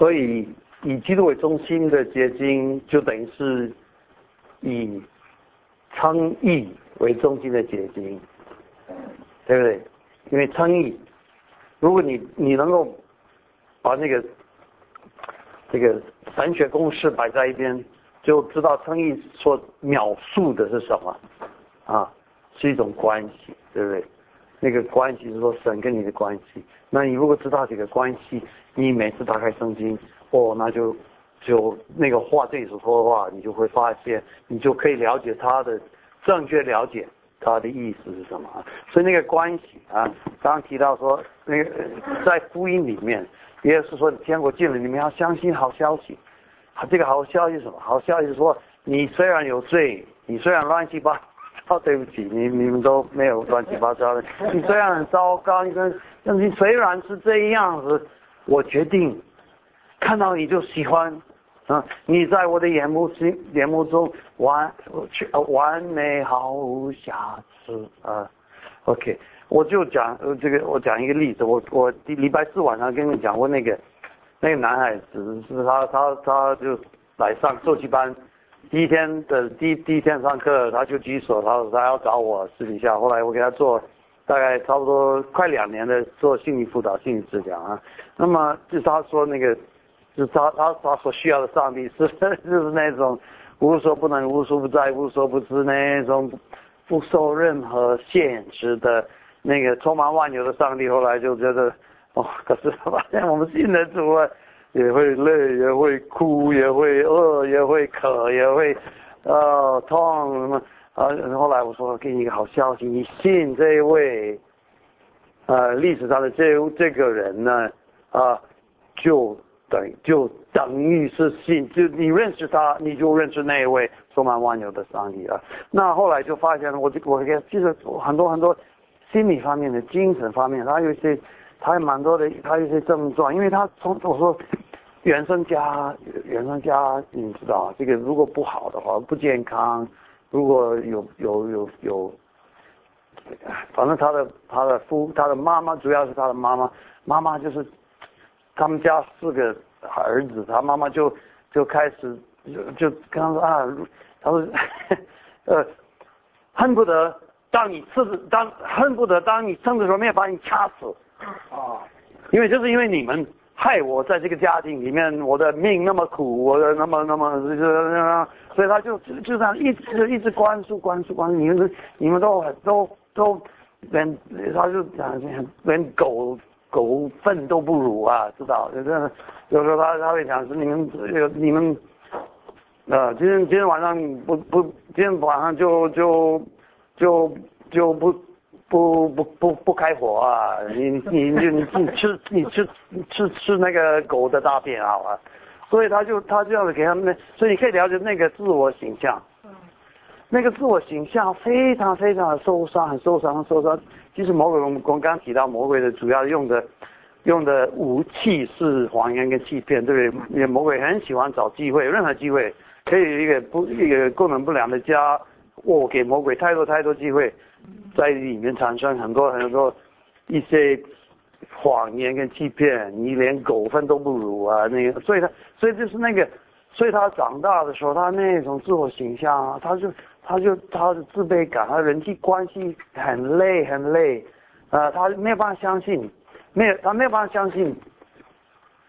所以以基督为中心的结晶，就等于是以称义为中心的结晶，对不对？因为称义，如果你你能够把那个这个神学公式摆在一边，就知道称义所描述的是什么啊，是一种关系，对不对？那个关系是说神跟你的关系。那你如果知道这个关系，你每次打开圣经，哦，那就就那个话这里所说的话，你就会发现，你就可以了解他的正确了解他的意思是什么。所以那个关系啊，刚提到说那个在福音里面，也是说天国近了，你们要相信好消息。这个好消息是什么？好消息是说，你虽然有罪，你虽然乱七八。哦，对不起，你你们都没有乱七八糟的。你虽然很糟糕，你跟，但是虽然是这样子，我决定看到你就喜欢啊！你在我的眼目心眼目中完完美毫无瑕疵啊。OK，我就讲呃这个，我讲一个例子。我我礼拜四晚上跟你讲过那个那个男孩子，是他他他就来上作息班。第一天的第第一天上课，他就举手，他说他要找我私底下。后来我给他做大概差不多快两年的做心理辅导、心理治疗啊。那么就他说那个，就他他他所需要的上帝是就是那种无所不能、无所不在、无所不知那种不受任何限制的那个充满万有的上帝。后来就觉得哦，可是发现我们信的主啊。也会累，也会哭，也会饿，也会渴，也会，呃，痛什么？啊，后来我说给你一个好消息，你信这位，呃，历史上的这这个人呢，啊，就等就等于是信，就你认识他，你就认识那一位充满万有的上帝啊。那后来就发现了，我就我给其实很多很多心理方面的、精神方面，他有些。他有蛮多的，他有些症状，因为他从我说原生家，原生家，你知道这个如果不好的话，不健康，如果有有有有，反正他的他的父，他的妈妈主要是他的妈妈，妈妈就是他们家四个儿子，他妈妈就就开始就就跟他说啊，他说呃，恨不得当你吃当恨不得当你生的时候没有把你掐死。啊，因为就是因为你们害我在这个家庭里面，我的命那么苦，我的那么那么就是，所以他就就这样一直一直关注关注关注，你们你们都都都连他就讲连狗狗粪都不如啊，知道？就是，有时候他他会讲是你们你们，呃，今天今天晚上不不，今天晚上就就就就不。不不不不开火啊！你你你你你吃你吃吃吃那个狗的大便啊！所以他就他这样子给他们，所以你可以了解那个自我形象。那个自我形象非常非常的受伤，很受伤，受伤。其实魔鬼，我们刚刚提到魔鬼的主要用的用的武器是谎言跟欺骗，对不对？因为魔鬼很喜欢找机会，任何机会可以一个不一个功能不良的家，我给魔鬼太多太多机会。在里面产生很多很多一些谎言跟欺骗，你连狗粪都不如啊！那个，所以他，所以就是那个，所以他长大的时候，他那种自我形象啊，他就，他就他的自卑感，他人际关系很累很累，啊，他没有办法相信，没有，他没有办法相信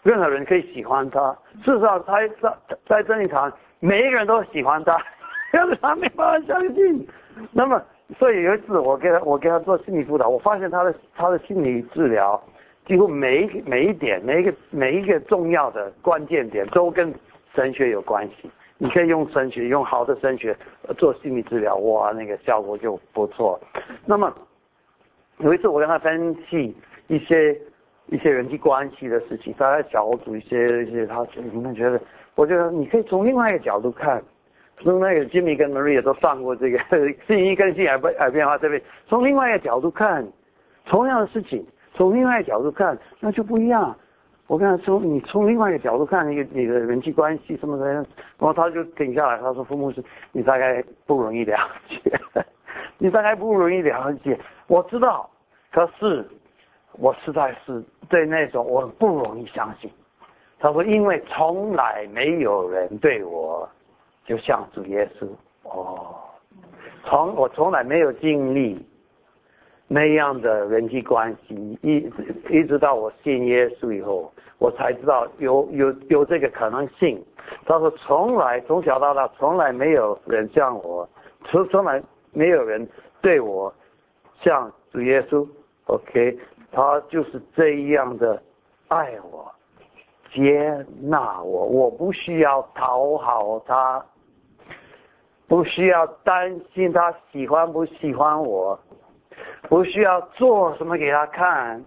任何人可以喜欢他。事实上，他在在这一场，每一个人都喜欢他，但是他没办法相信。那么。所以有一次，我给他，我给他做心理辅导，我发现他的他的心理治疗，几乎每一每一点，每一个每一个重要的关键点都跟神学有关系。你可以用神学，用好的神学做心理治疗，哇，那个效果就不错。那么有一次，我跟他分析一些一些人际关系的事情，大家小组一些一些，他你们觉得，我觉得你可以从另外一个角度看。从那个 Jimmy 跟 Maria 都上过这个信息跟信耳耳变化这边，从另外一个角度看，同样的事情，从另外一个角度看，那就不一样。我跟他说，你从另外一个角度看你你的人际关系什么的，然后他就停下来，他说：“父母是，你大概不容易了解，你大概不容易了解。我知道，可是我实在是对那种我不容易相信。”他说：“因为从来没有人对我，就像主耶稣哦，从我从来没有经历那样的人际关系，一一直到我信耶稣以后，我才知道有有有这个可能性。”他说：“从来从小到大，从来没有人像我，从从来没有人对我像主耶稣。OK，他就是这样的爱我。”接纳我，我不需要讨好他，不需要担心他喜欢不喜欢我，不需要做什么给他看，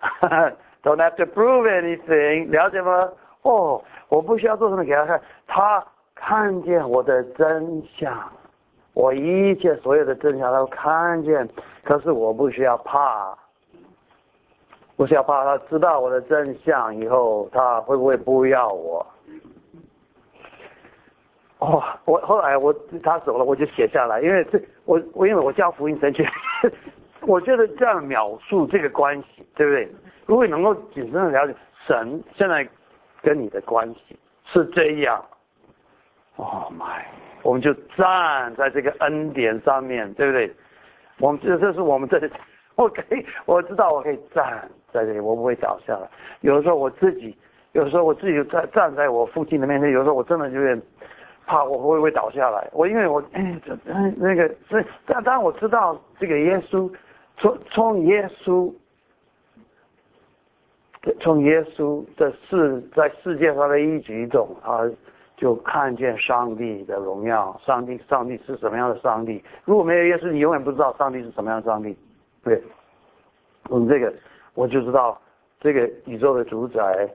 Don't have to prove anything，了解吗？哦，我不需要做什么给他看，他看见我的真相，我一切所有的真相都看见，可是我不需要怕。不需要怕他知道我的真相以后，他会不会不要我？哦，我后来我他走了，我就写下来，因为这我我因为我叫福音神学，我觉得这样描述这个关系，对不对？如果能够谨慎的了解神现在跟你的关系是这样，Oh my，我们就站在这个恩典上面，对不对？我们这这是我们这里。我可以，我知道我可以站在这里，我不会倒下来。有的时候我自己，有时候我自己站站在我父亲的面前，有时候我真的有点怕我会不会倒下来。我因为我 哎，那个，所以但当我知道这个耶稣，从从耶稣，从耶稣的世在世界上的一举一动啊，就看见上帝的荣耀。上帝，上帝是什么样的上帝？如果没有耶稣，你永远不知道上帝是什么样的上帝。对，嗯，这个我就知道，这个宇宙的主宰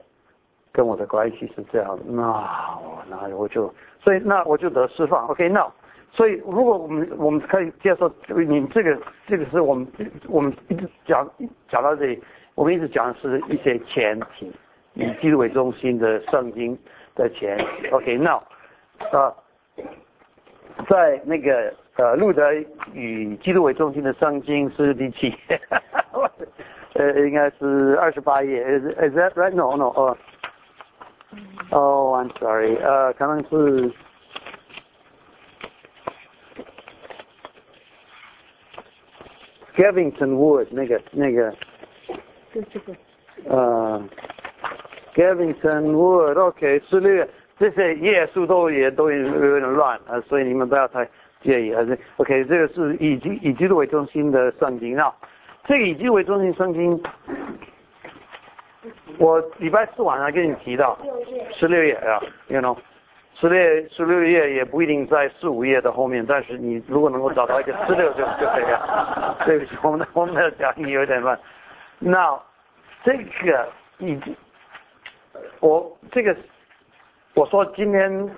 跟我的关系是这样的，那我那我就，所以那我就得释放。OK，那所以如果我们我们可以接受，你这个这个是我们我们一直讲讲到这里，我们一直讲的是一些前提，以基督为中心的圣经的前提。OK，那啊，在那个。呃，路德以基督为中心的圣经是第七，呃，应该是二十八页。Is is that right? No, no. Oh, oh, I'm sorry. 呃，可能是 Gavington Wood 那个那个。对这个。呃，Gavington Wood OK，十六这些页数都也都有有点乱啊，所以你们不要太。建议还是 OK，这个是以基以基督为中心的圣经啊。这个以基督为中心圣经，我礼拜四晚上跟你提到十六页啊，You know，十六十六页也不一定在四五页的后面，但是你如果能够找到一个十六就就可以了。对不起，我们的我们的讲义有点乱。那这个以我这个我说今天。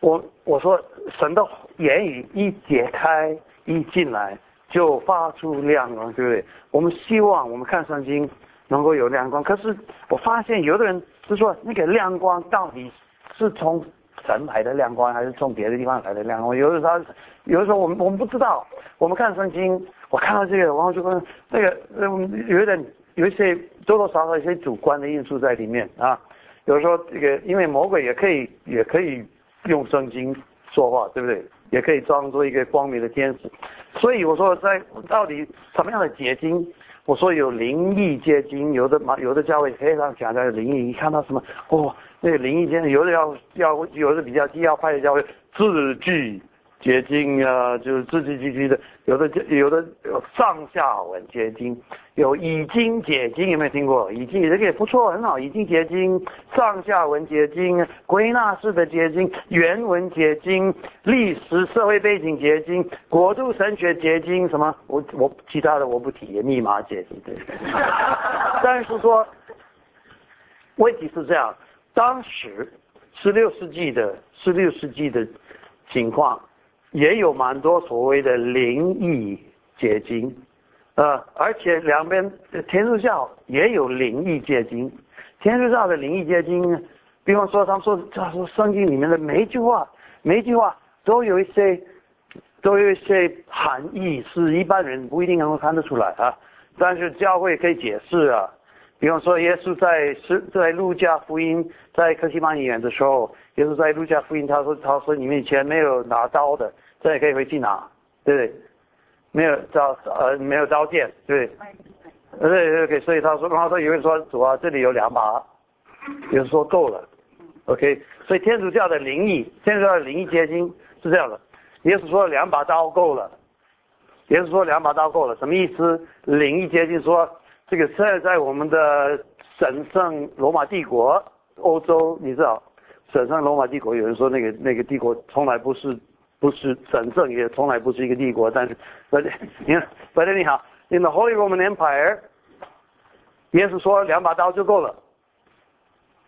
我我说神的言语一解开一进来就发出亮光，对不对？我们希望我们看圣经能够有亮光，可是我发现有的人是说那个亮光到底是从神来的亮光，还是从别的地方来的亮光？有的时候有的时候我们我们不知道。我们看圣经，我看到这个，然后就跟那个嗯，有点有一些多多少少一些主观的因素在里面啊。有的时候这个因为魔鬼也可以也可以。用圣经说话，对不对？也可以装作一个光明的天使。所以我说，在到底什么样的结晶？我说有灵异结晶，有的嘛，有的价位非常强的灵异。一看到什么，哦，那个灵异结晶，有的要要，有的比较低要拍的价位字句。结晶啊，就是字字句句的，有的有的有上下文结晶，有已经结晶，有没有听过？已经这个也不错，很好，已经结晶，上下文结晶，归纳式的结晶，原文结晶，历史社会背景结晶，国度神学结晶，什么？我我其他的我不提，密码结晶。但是说，问题是这样，当时十六世纪的十六世纪的情况。也有蛮多所谓的灵异结晶，呃，而且两边天主教也有灵异结晶。天主教的灵异结晶，比方说他们说，他说圣经里面的每一句话，每一句话都有一些，都有一些含义，是一般人不一定能够看得出来啊。但是教会可以解释啊，比方说，耶稣在是在路加福音在克西玛尼园的时候，耶稣在路加福音他说他说你们以前没有拿刀的，这也可以回去拿，对不对？没有刀呃没有刀剑，对不对？对对，所以他说，然后说有人说主啊，这里有两把，有人说够了，OK。所以天主教的灵异，天主教的灵异结晶是这样的，耶稣说两把刀够了，耶稣说两把刀够了，什么意思？灵异结晶说。这个现在在我们的神圣罗马帝国，欧洲，你知道，神圣罗马帝国，有人说那个那个帝国从来不是不是神圣，也从来不是一个帝国，但是，你看，白天你好，In the Holy Roman Empire，耶稣说两把刀就够了，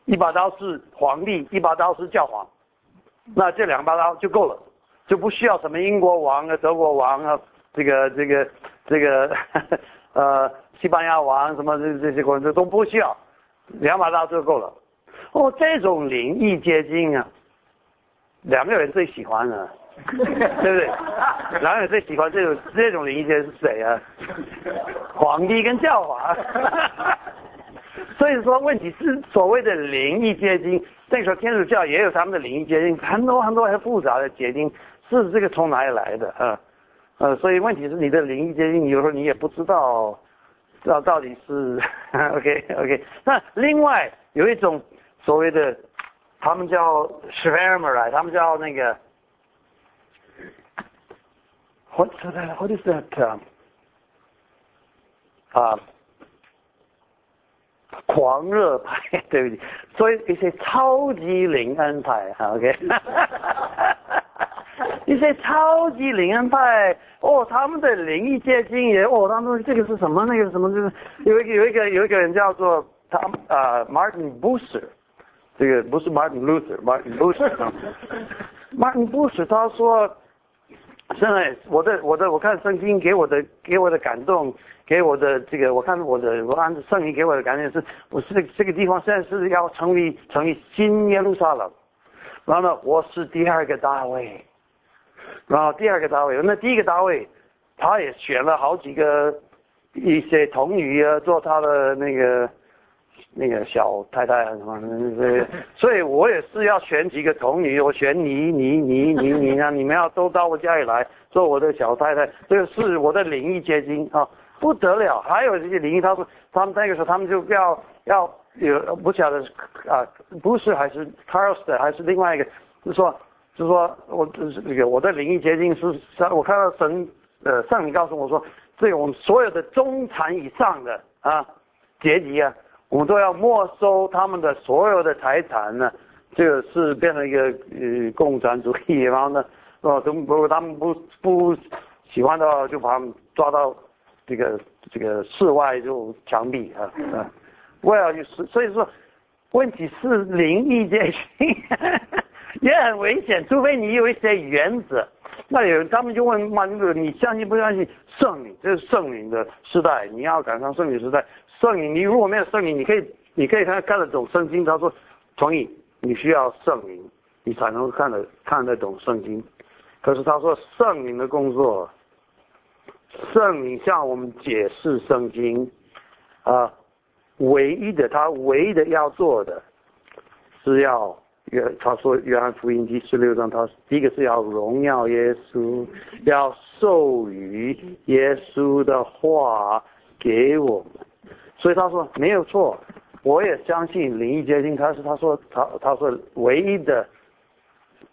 一把刀是皇帝，一把刀是教皇，那这两把刀就够了，就不需要什么英国王啊、德国王啊，这个这个这个 呃。西班牙王什么这这些国家都不需要，两把刀就够了。哦，这种灵异结晶啊，两个人最喜欢的，对不对？两个人最喜欢这种这种灵异结晶是谁啊？皇帝跟教皇。所以说，问题是所谓的灵异结晶，那个时候天主教也有他们的灵异结晶，很多很多很复杂的结晶，是这个从哪里来的啊？呃，所以问题是你的灵异结晶，有时候你也不知道。道到底是 OK OK，那另外有一种所谓的，他们叫 s h a r m e r 他们叫那个，what's that? What is that? 啊，狂热派，对不起，所以一些超级灵恩派，OK。一些超级灵恩派哦，他们的灵异结晶也哦，他们这个是什么？那个什么？就是有一个有一个有一个人叫做他啊，Martin Bucer，这个不是 Martin Luther，Martin Bucer，Martin Bucer 他说，现在我的我的我看圣经给我的给我的感动，给我的这个我看我的我按圣经给我的感觉是，我是这个地方现在是要成立成立新耶路撒冷，然后呢，我是第二个大卫。然后第二个单位，那第一个单位，他也选了好几个一些童女啊，做他的那个那个小太太啊什么的，所以我也是要选几个童女，我选你你你你你啊，你们要都到我家里来做我的小太太，这个是我的灵异结晶啊，不得了。还有这些灵异，他说他们那个时候他们就要要有不晓得啊，不是还是 c a r l s 的还是另外一个，就说。就说我这个我的灵异结晶是，我看到神呃上帝告诉我说，这个我们所有的中产以上的啊阶级啊，我们都要没收他们的所有的财产呢，这个是变成一个呃共产主义，然后呢，哦，如果他们不不喜欢的话，就把他们抓到这个这个室外就枪毙啊啊，为了就是，所以说问题是灵异结晶。也很危险，除非你有一些原则。那有他们就问马丁路你相信不相信圣灵？这是圣灵的时代，你要赶上圣灵时代。圣灵，你如果没有圣灵，你可以，你可以看看得懂圣经。他说，同意，你需要圣灵，你才能看得看得懂圣经。可是他说，圣灵的工作，圣灵向我们解释圣经，啊，唯一的，他唯一的要做的，是要。约他说约翰福音第十六章，他第一个是要荣耀耶稣，要授予耶稣的话给我们，所以他说没有错，我也相信灵异结晶，他是他说他他说唯一的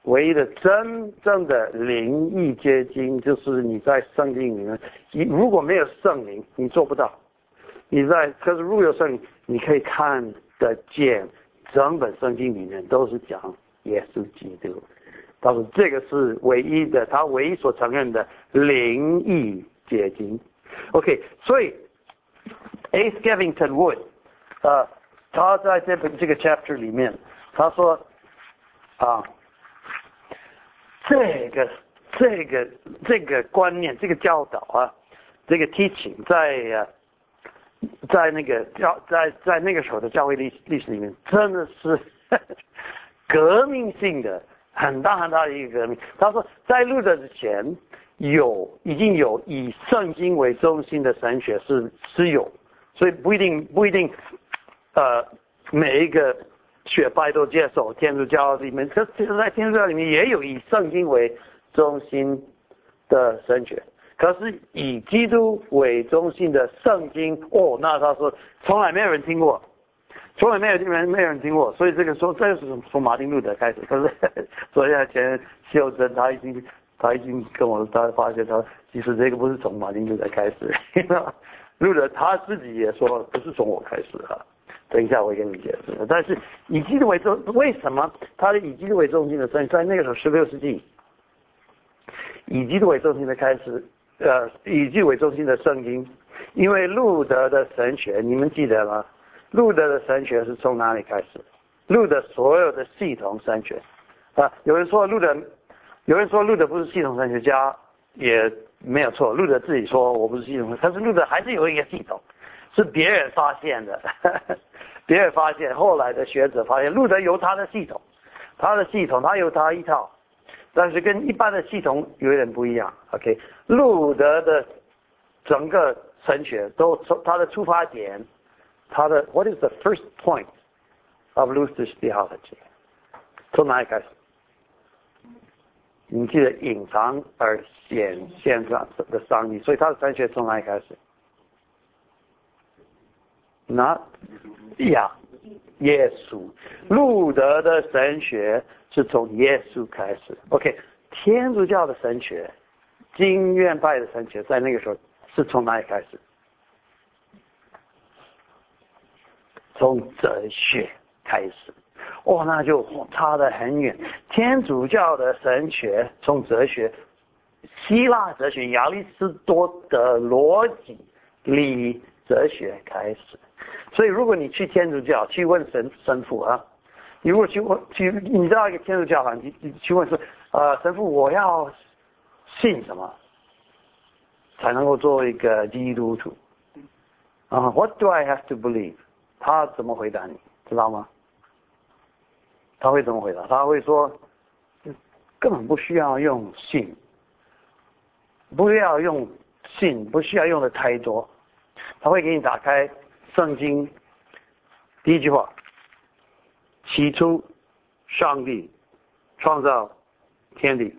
唯一的真正的灵异结晶，就是你在圣经里面，你如果没有圣灵，你做不到，你在可是如果有圣灵，你可以看得见。整本圣经里面都是讲耶稣基督，他说这个是唯一的，他唯一所承认的灵异结晶。OK，所以 A. Skevington Wood，呃，他在这本这个 chapter 里面，他说啊，这个这个这个观念，这个教导啊，这个 teaching 在啊。在那个教在在那个时候的教会历历史里面，真的是 革命性的很大很大的一个革命。他说，在路德之前，有已经有以圣经为中心的神学是是有，所以不一定不一定呃每一个学派都接受天主教里面，可其实在天主教里面也有以圣经为中心的神学，可是以基督为中心的圣经，哦，那他说从来没有人听过。从来没有人没有人听过，所以这个说这是从从马丁路德开始。可是 昨天前秀珍他已经他已经跟我他发现他其实这个不是从马丁路德开始，路德他自己也说不是从我开始啊。等一下我跟你解释。但是以基督为中，为什么他的以基督为中心的圣在那个时候十六世纪，以基督为中心的开始，呃，以基督为中心的圣经，因为路德的神学你们记得吗？路德的神学是从哪里开始？路德所有的系统神学啊，有人说路德，有人说路德不是系统神学家，也没有错。路德自己说我不是系统，但是路德还是有一个系统，是别人发现的，别人发现，后来的学者发现路德有他的系统，他的系统他有他一套，但是跟一般的系统有点不一样。OK，路德的整个神学都从他的出发点。他的 What is the first point of Luther's theology？从哪里开始？你记得隐藏而显现上的上帝，所以他的神学从哪里开始？那呀，耶稣，路德的神学是从耶稣开始。OK，天主教的神学，经院派的神学，在那个时候是从哪里开始？从哲学开始，哦，那就差得很远。天主教的神学从哲学，希腊哲学亚里士多德逻辑理哲学开始。所以，如果你去天主教去问神神父啊，你如果去问去，你知道一个天主教啊，你你去问说，呃，神父我要信什么，才能够做一个基督徒？啊，What do I have to believe？他怎么回答你知道吗？他会怎么回答？他会说，根本不需要用信，不要用信，不需要用的太多。他会给你打开圣经，第一句话：起初，上帝创造天地。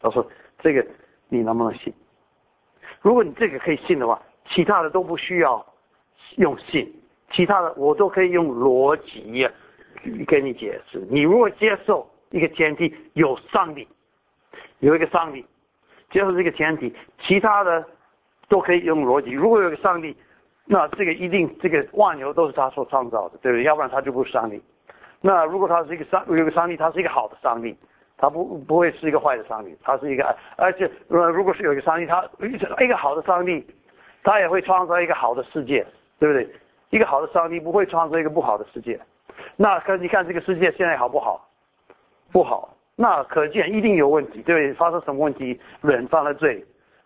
他说：“这个你能不能信？如果你这个可以信的话，其他的都不需要用信。”其他的我都可以用逻辑跟你解释。你如果接受一个前提有上帝，有一个上帝，接受这个前提，其他的都可以用逻辑。如果有个上帝，那这个一定这个万有都是他所创造的，对不对？要不然他就不是上帝。那如果他是一个上有个上帝，他是一个好的上帝，他不不会是一个坏的上帝，他是一个而且呃如果是有一个上帝，他一个好的上帝，他也会创造一个好的世界，对不对？一个好的上帝不会创造一个不好的世界，那可你看这个世界现在好不好？不好，那可见一定有问题，对不对？发生什么问题？人犯了罪，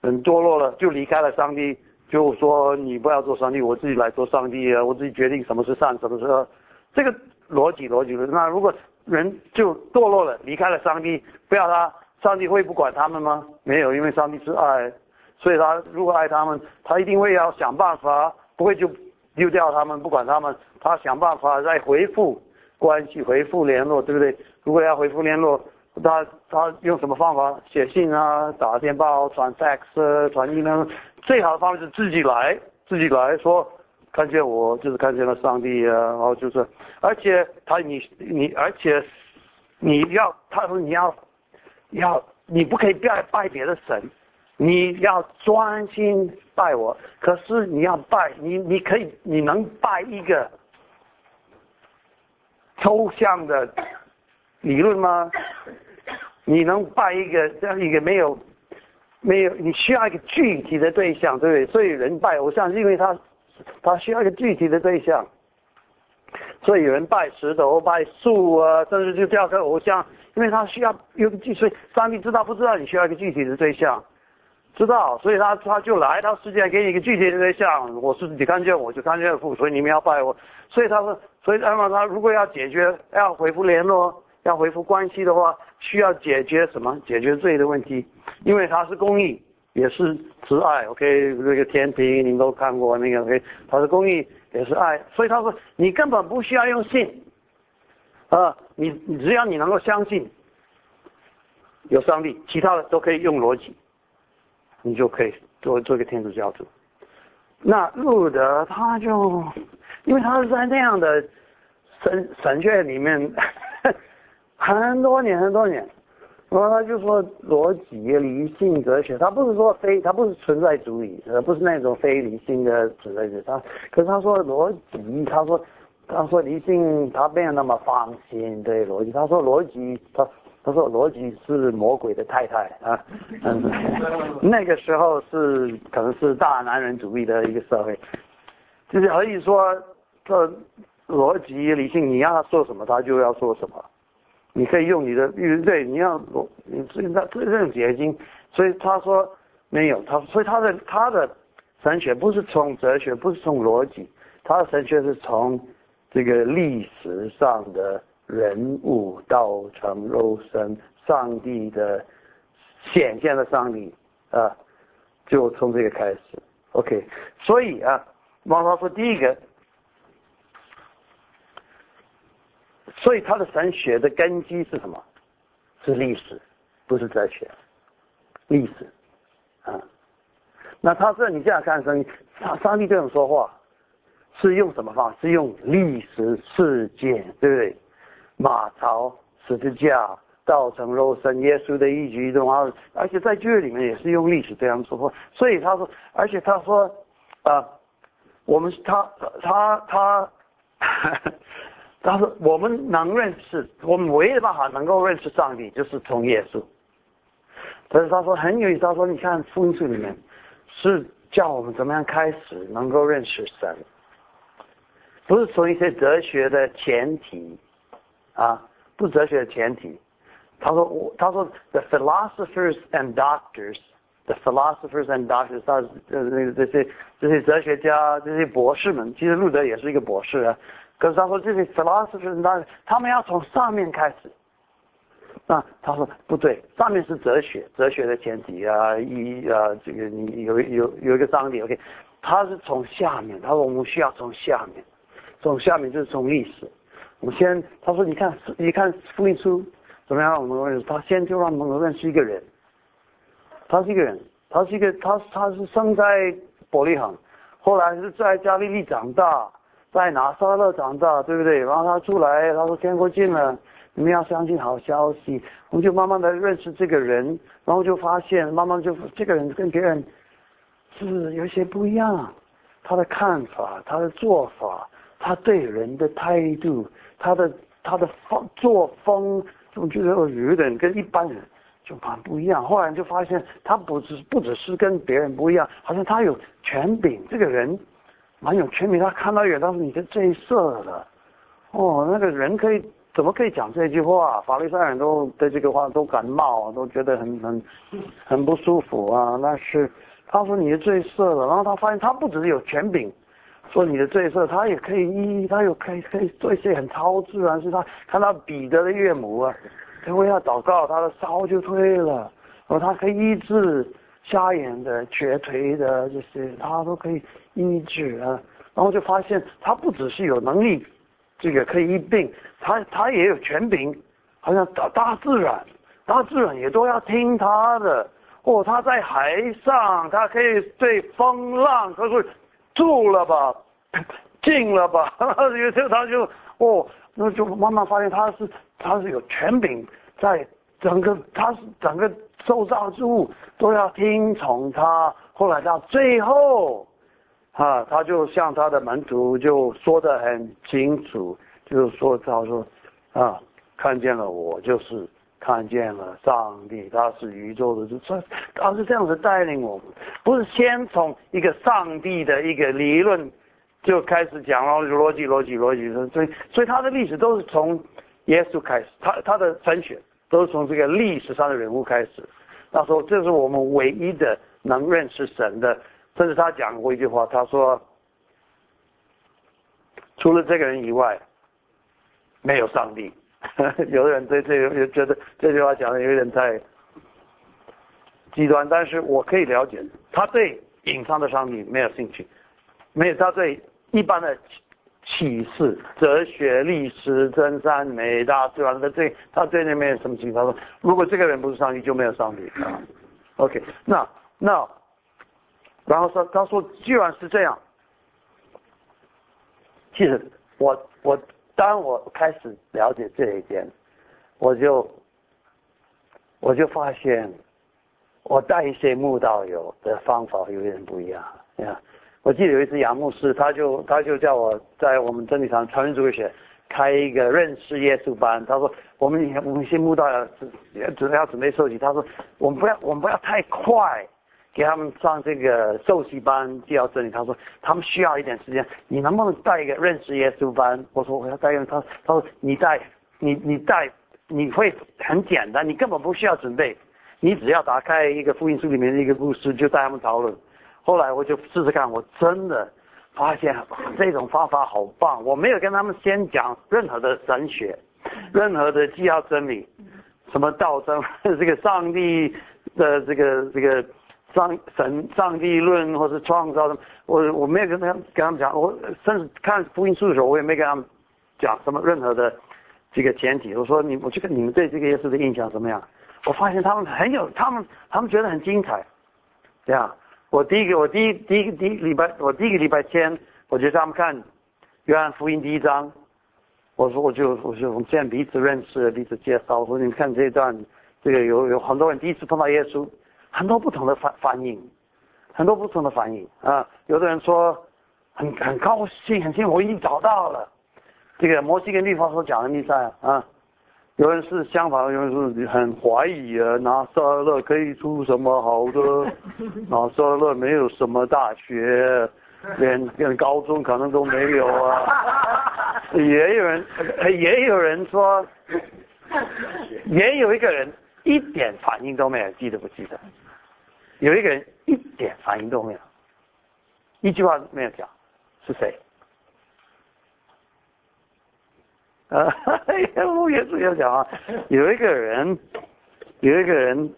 人堕落了，就离开了上帝，就说你不要做上帝，我自己来做上帝啊，我自己决定什么是善，什么是恶，这个逻辑逻辑那如果人就堕落了，离开了上帝，不要他，上帝会不管他们吗？没有，因为上帝是爱，所以他如果爱他们，他一定会要想办法，不会就。丢掉他们，不管他们，他想办法再回复关系，回复联络，对不对？如果要回复联络，他他用什么方法？写信啊，打电报，传 fax，传 email，最好的方式是自己来，自己来说，看见我就是看见了上帝啊，然后就是，而且他你你，而且你要他说你要要你不可以拜拜别的神。你要专心拜我，可是你要拜你，你可以，你能拜一个抽象的理论吗？你能拜一个这样一个没有没有？你需要一个具体的对象，对不对？所以人拜偶像是因为他他需要一个具体的对象，所以有人拜石头、拜树啊，甚至就雕刻偶像，因为他需要有个具，所以上帝知道不知道你需要一个具体的对象。知道，所以他他就来到世界，给你一个具体的对象。我是你看见我就看见父，所以你们要拜我。所以他说，所以那么他如果要解决要恢复联络，要恢复关系的话，需要解决什么？解决罪的问题，因为他是公益，也是慈爱。OK，这个天平你都看过那个 OK，他是公益，也是爱。所以他说，你根本不需要用信，啊，你你只要你能够相信有上帝，其他的都可以用逻辑，你就可以做做一个天主教徒。那路德他就，因为他是在那样的神神学里面很多年很多年。然后他就说逻辑、理性、哲学，他不是说非，他不是存在主义，呃，不是那种非理性的存在者。他，可是他说逻辑，他说，他说理性，他没有那么放心对逻辑。他说逻辑，他他说逻辑是魔鬼的太太啊，嗯，那个时候是可能是大男人主义的一个社会，就是可以说这逻辑、理性，你让他说什么，他就要说什么。你可以用你的预对，你要你这这这种结晶，所以他说没有他，所以他的他的神学不是从哲学，不是从逻辑，他的神学是从这个历史上的人物道成肉身，上帝的显现的上帝啊，就从这个开始，OK，所以啊，王老说第一个。所以他的神学的根基是什么？是历史，不是哲学。历史，啊，那他说你这样看上帝，上上帝这样说话，是用什么方？是用历史事件，对不对？马槽、十字架、道成肉身、耶稣的一举一动啊，而且在剧里面也是用历史这样说话。所以他说，而且他说，啊，我们他他他。他 他说：“我们能认识，我们唯一的办法能够认识上帝，就是从耶稣。”但是他说很有意思，他说：“你看福音书里面是叫我们怎么样开始能够认识神，不是从一些哲学的前提啊，不哲学的前提。”他说：“他说，the philosophers and doctors，the philosophers and doctors，他呃那这些这些哲学家这些博士们，其实路德也是一个博士啊。”可是他说这些 philosopher 那他们要从上面开始，那他说不对，上面是哲学，哲学的前提啊，一啊这个你有有有一个章节 OK，他是从下面，他说我们需要从下面，从下面就是从历史，我们先他说你看你看福音书怎么样我们认识？他先就让我们认识一个人，他是一个人，他是一个他他是生在伯利恒，后来是在加利利长大。在拿撒勒长大，对不对？然后他出来，他说天国近了，你们要相信好消息。我们就慢慢的认识这个人，然后就发现，慢慢就这个人跟别人是有些不一样。他的看法，他的做法，他对人的态度，他的他的风作风，就觉得有点跟一般人就蛮不一样。后来就发现，他不只不只是跟别人不一样，好像他有权柄。这个人。蛮有权柄，他看到远，他说你是这色的，哦，那个人可以怎么可以讲这句话？法律上人都对这个话都感冒，都觉得很很很不舒服啊。那是他说你是最色的，然后他发现他不只是有权柄说你的最色，他也可以医，他有可以可以做一些很超自然，是他看到彼得的岳母啊，他为他祷告，他的烧就退了，然后他可以医治。瞎眼的、瘸腿的这些，他都可以医治啊。然后就发现他不只是有能力，这个可以医病，他他也有权柄，好像大大自然，大自然也都要听他的。哦，他在海上，他可以对风浪，他说住了吧，静了吧。有时候他就哦，那就慢慢发现他是他是有权柄，在整个他整个。受造之物都要听从他。后来到最后，啊，他就向他的门徒就说得很清楚，就是说他说，啊，看见了我就是看见了上帝，他是宇宙的主，他是这样子带领我们，不是先从一个上帝的一个理论就开始讲了逻辑逻辑逻辑，所以所以他的历史都是从耶稣开始，他他的神学都是从这个历史上的人物开始。他说：“这是我们唯一的能认识神的。”甚至他讲过一句话，他说：“除了这个人以外，没有上帝。”有的人对这个觉得这句话讲的有点太极端，但是我可以了解，他对隐藏的上帝没有兴趣，没有他对一般的启示、哲学、历史、真善美、大自然的这，他最那面什么情况？说，如果这个人不是上帝，就没有上帝啊。OK，那那，然后说，他说，既然是这样，其实我我当我开始了解这一点，我就我就发现，我带一些慕道友的方法有点不一样呀。我记得有一次杨牧师，他就他就叫我在我们真理堂传人主义学开一个认识耶稣班。他说我们我们先慕道要准要准备受洗。他说我们不要我们不要太快给他们上这个受洗班就要真理。他说他们需要一点时间。你能不能带一个认识耶稣班？我说我要带一个。他他说你带你你带你会很简单，你根本不需要准备，你只要打开一个福音书里面的一个故事，就带他们讨论。后来我就试试看，我真的发现这种方法好棒。我没有跟他们先讲任何的神学，任何的基要真理，什么道真，这个上帝的这个这个上神上帝论或是创造的，我我没有跟他跟他们讲。我甚至看福音书的时候，我也没跟他们讲什么任何的这个前提。我说你，我去看你们对这个耶稣的印象怎么样？我发现他们很有，他们他们觉得很精彩，这样。我第一个，我第一第一个第一礼拜，我第一个礼拜天，我就让他们看《约翰福音》第一章。我说，我就我就我们这样彼此认识，彼此介绍。我说，你们看这一段，这个有有很多人第一次碰到耶稣，很多不同的反反应，很多不同的反应啊。有的人说很很高兴，很兴奋，我已经找到了这个摩西跟律法所讲的弥赛啊。有人是相反，有人是很怀疑啊，拿撒勒可以出什么好的？拿撒勒没有什么大学，连连高中可能都没有啊。也有人，也有人说，也有一个人一点反应都没有，记得不记得？有一个人一点反应都没有，一句话没有讲，是谁？啊，我也是要讲啊，有一个人，有一个人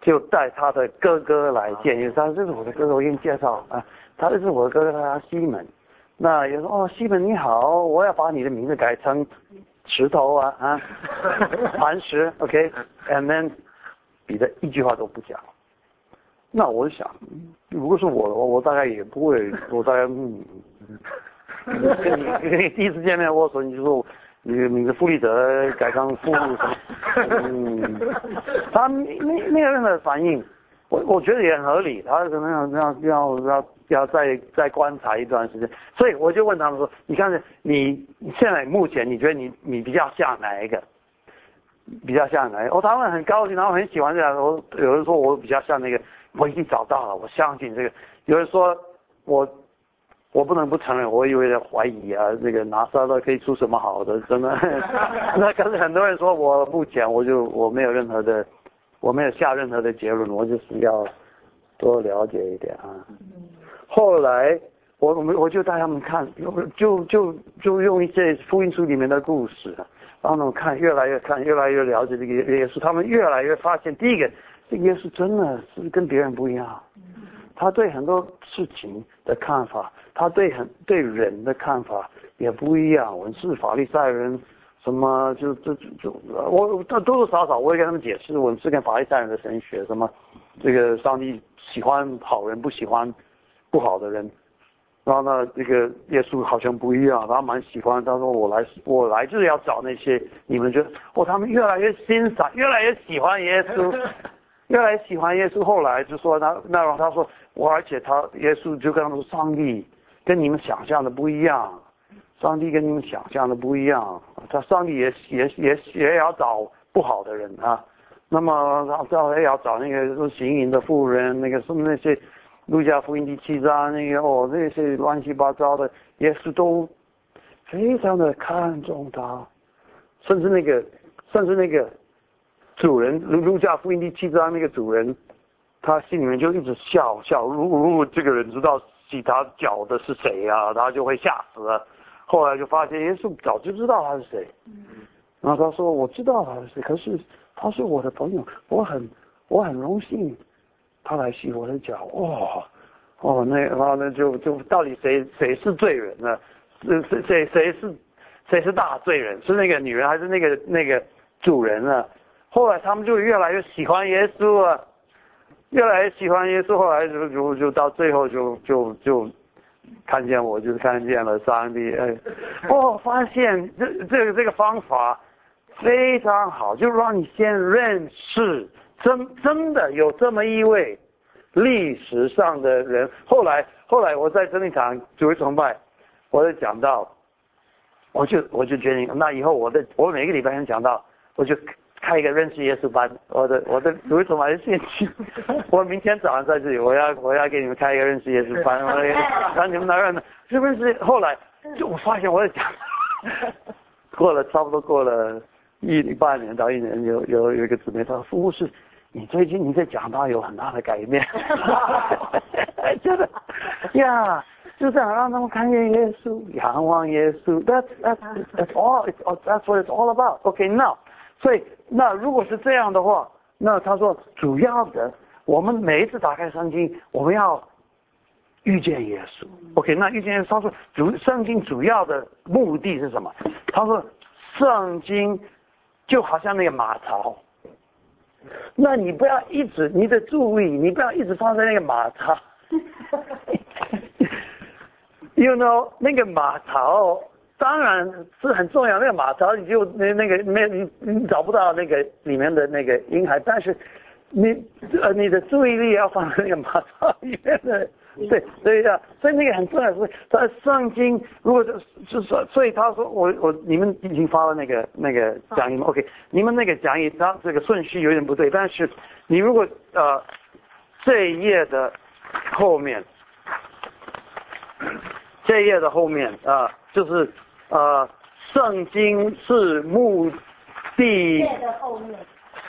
就带他的哥哥来见，因为他这是我的哥哥，我给你介绍啊，他这是我的哥哥，他西门。那有人说哦，西门你好，我要把你的名字改成石头啊啊，磐石，OK，and then 彼得一句话都不讲。那我想，如果是我的话，我大概也不会，我大概嗯。跟 你第一次见面，我说你就说你你的富利德改成富什么？他没没有任何反应，我我觉得也很合理，他可能要要要要要再再观察一段时间，所以我就问他们说，你看你现在目前你觉得你你比较像哪一个？比较像哪一个？哦，他们很高兴，他们很喜欢这样。我有人说我比较像那个，我已经找到了，我相信这个。有人说我。我不能不承认，我以为在怀疑啊，那个拿撒勒可以出什么好的？真的，那可是很多人说我不讲我就我没有任何的，我没有下任何的结论，我就是要多了解一点啊。后来我我们我就带他们看，就就就用一些福音书里面的故事，让他们看，越来越看，越来越了解这个耶稣，他们越来越发现，第一个，这耶稣真的是跟别人不一样。他对很多事情的看法，他对很对人的看法也不一样。我是法利赛人，什么就就就我多多少少我也跟他们解释，我们是跟法利赛人的神学，什么这个上帝喜欢好人，不喜欢不好的人。然后呢，这个耶稣好像不一样，他蛮喜欢。他说我来我来就是要找那些你们觉得哦，他们越来越欣赏，越来越喜欢耶稣。越来喜欢耶稣，后来就说他，那然后他说我，而且他耶稣就跟他们说，上帝跟你们想象的不一样，上帝跟你们想象的不一样，他上帝也也也也要找不好的人啊，那么他他也要找那个说行淫的妇人，那个什么那些路加福音第七章那个哦那些乱七八糟的，耶稣都非常的看重他，甚至那个甚至那个。主人，如如家福音第七章那个主人，他心里面就一直笑笑。如果如果这个人知道洗他脚的是谁啊，他就会吓死了。后来就发现耶稣早就知道他是谁。然后他说：“我知道他是谁，可是他是我的朋友，我很我很荣幸他来洗我的脚。”哇，哦，那然后呢就就到底谁谁是罪人呢？谁谁谁谁是谁是大罪人？是那个女人还是那个那个主人呢？后来他们就越来越喜欢耶稣了，越来越喜欢耶稣，后来就就就到最后就就就看见我，就是看见了上帝。哎，哦，发现这这个这个方法非常好，就让你先认识真真的有这么一位历史上的人。后来后来我在真理堂主会崇拜，我就讲到，我就我就决定，那以后我的我每个礼拜天讲到，我就。开一个认识耶稣班，我的我的为什么还兴趣？我明天早上在这里，我要我要给你们开一个认识耶稣班，我让你们来呢？是不是？后来就我发现我在讲，过了差不多过了一半年到一年，有有有一个姊妹她说：“服务是，你最近你在讲到有很大的改变。”真的呀，就这样让他们看见耶稣，仰望耶稣。That's that's that's all. It's that's what it's all about. Okay, now. 所以，那如果是这样的话，那他说主要的，我们每一次打开圣经，我们要遇见耶稣。OK，那遇见耶稣，他说主圣经主要的目的是什么？他说圣经就好像那个马槽，那你不要一直你的注意，你不要一直放在那个马槽。You know 那个马槽。当然是很重要，那个马槽你就那那个没你你找不到那个里面的那个婴孩，但是你呃你的注意力要放在那个马槽里面的，对对呀，所以那个很重要。所以他圣经，如果就是说，所以他说我我你们已经发了那个那个讲义吗？OK，你们那个讲义它这个顺序有点不对，但是你如果呃这一页的后面，这一页的后面啊就是。呃，圣经是目的，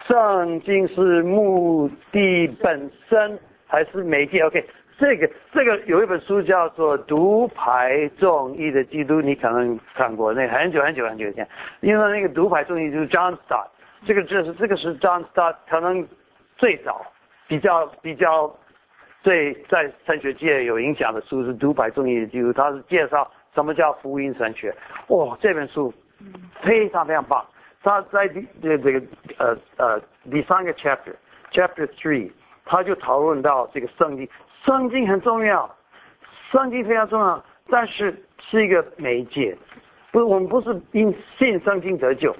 圣经是目的本身还是媒介？OK，这个这个有一本书叫做《独排众义的基督》，你可能看过，那很久很久很久以前，因为那个独排众义就是 John Stott，这个就是这个是 John Stott 可能最早比较比较最在神学界有影响的书是《独排众义的基督》，他是介绍。什么叫福音神学？哇，这本书非常非常棒。他在第这这个呃呃第三个 chapter，chapter three，他就讨论到这个圣经。圣经很重要，圣经非常重要，但是是一个媒介。不我们不是因信圣经得救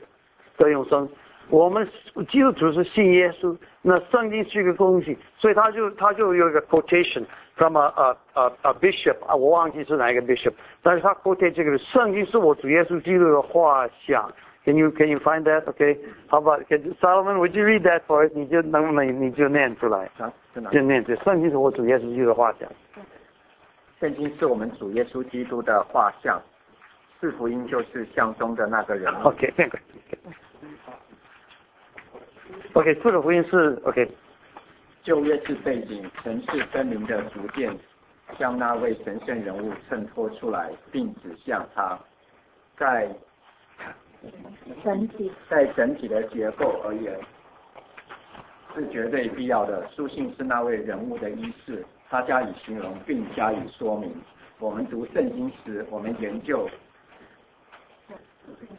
得永生，我们基督徒是信耶稣。那圣经是一个工具，所以他就他就有一个 quotation。那么呃呃呃，bishop 啊，我忘记是哪一个 bishop，但是他 quote 这个圣经是我主耶稣基督的画像。Can you can you find that? Okay, how about can Solomon? Would you read that for us? 你就能不能你就念出来？啊，就念这圣经是我主耶稣基督的画像。圣经是我们主耶稣基督的画像，四福音就是像中的那个人。OK，这个。OK，四个福音是 OK。旧约是背景，城市森林的逐渐将那位神圣人物衬托出来，并指向他。在整体在整体的结构而言，是绝对必要的。书信是那位人物的衣饰，他加以形容并加以说明。我们读圣经时，我们研究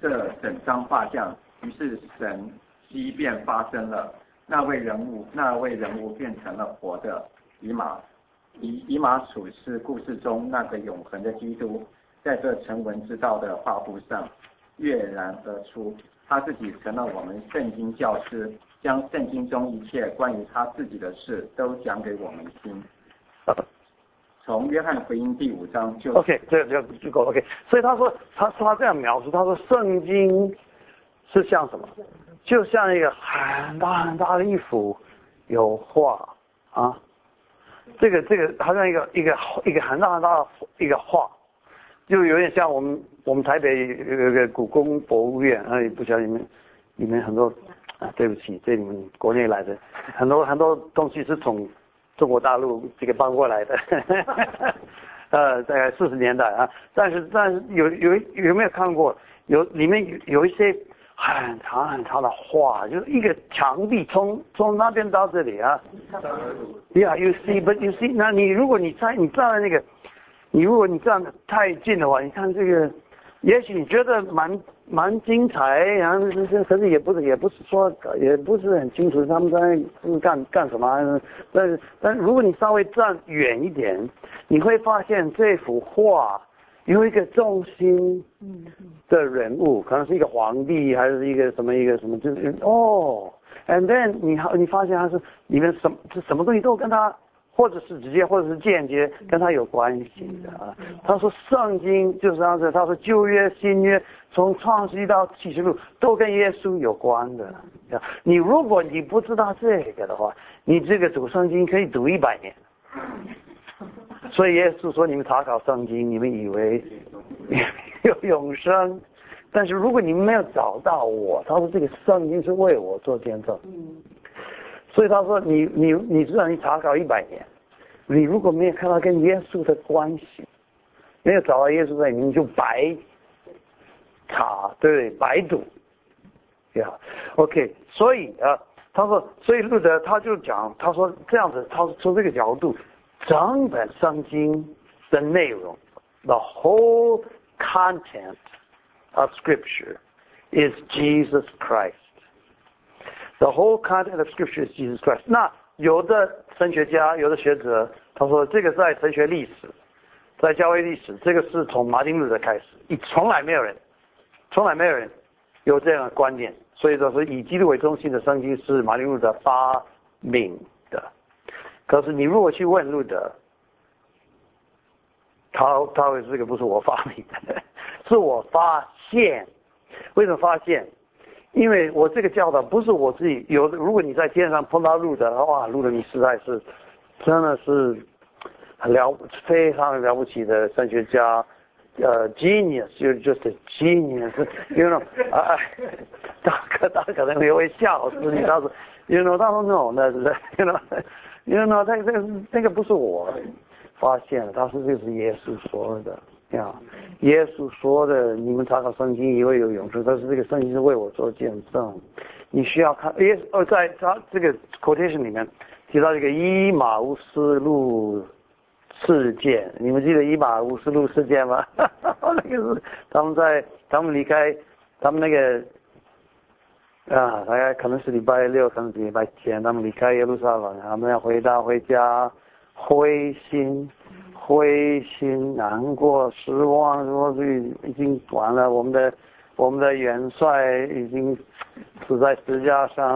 这整张画像，于是神机便发生了。那位人物，那位人物变成了活的以马，以以马处是故事中那个永恒的基督，在这成文之道的画布上跃然而出。他自己成了我们圣经教师，将圣经中一切关于他自己的事都讲给我们听。从约翰福音第五章就 OK，这个就够 OK。所以他说，他他这样描述，他说圣经是像什么？就像一个很大很大的一幅油画啊，这个这个好像一个一个一个很大很大的一个画，就有点像我们我们台北有个故宫博物院，啊，不晓得你们里面很多啊，对不起，这你们国内来的很多很多东西是从中国大陆这个搬过来的，呃，大概四十年代啊，但是但是有有有没有看过有里面有有一些。很长很长的画，就是一个墙壁，从从那边到这里啊。Yeah，you see，but you see，那你如果你在你站在那个，你如果你站的太近的话，你看这个，也许你觉得蛮蛮精彩，然后这这可是也不是也不是说也不是很清楚他们在干干什么，但是但如果你稍微站远一点，你会发现这幅画。有一个中心的人物，可能是一个皇帝，还是一个什么一个什么，就是哦，and then 你你发现他是里面什么什么东西都跟他，或者是直接或者是间接跟他有关系的啊。他说圣经就是这样子，他说旧约新约从创世纪到启示录都跟耶稣有关的。你如果你不知道这个的话，你这个读圣经可以读一百年。所以耶稣说：“你们查考圣经，你们以为 有永生，但是如果你们没有找到我，他说这个圣经是为我做见证。所以他说你你你知道你查考一百年，你如果没有看到跟耶稣的关系，没有找到耶稣在里面，就白查，对不对？白读，呀，OK。所以啊，他说，所以路德他就讲，他说这样子，他从这个角度。”整本圣经的内容，the whole content of Scripture is Jesus Christ. The whole content of Scripture is Jesus Christ. 那有的神学家、有的学者，他说这个在神学历史，在教会历史，这个是从马丁路德开始，从来没有人，从来没有人有这样的观念。所以说是以基督为中心的圣经是马丁路德发明的。但是你如果去问路德，他他会这个不是我发明的，是我发现。为什么发现？因为我这个教导不是我自己有。如果你在街上碰到路德，哇，路德你实在是真的是很了非常了不起的神学家，呃，genius，就 just genius，you know，啊，大可大可能会笑死你，他说，you know，他说 no，那是 you know。因为呢，这这个这个不是我发现的，当时这是耶稣说的呀。耶稣说的，你们查考圣经以为有永生，但是这个圣经是为我做见证。你需要看耶稣哦，在他这个 quotation 里面提到这个伊马乌斯路事件，你们记得伊马乌斯路事件吗？那个是他们在他们离开他们那个。啊，大概可能是礼拜六，可能是礼拜天，他们离开耶路撒冷，他们要回到回家，灰心、灰心、难过、失望，说是已经完了，我们的我们的元帅已经死在石架上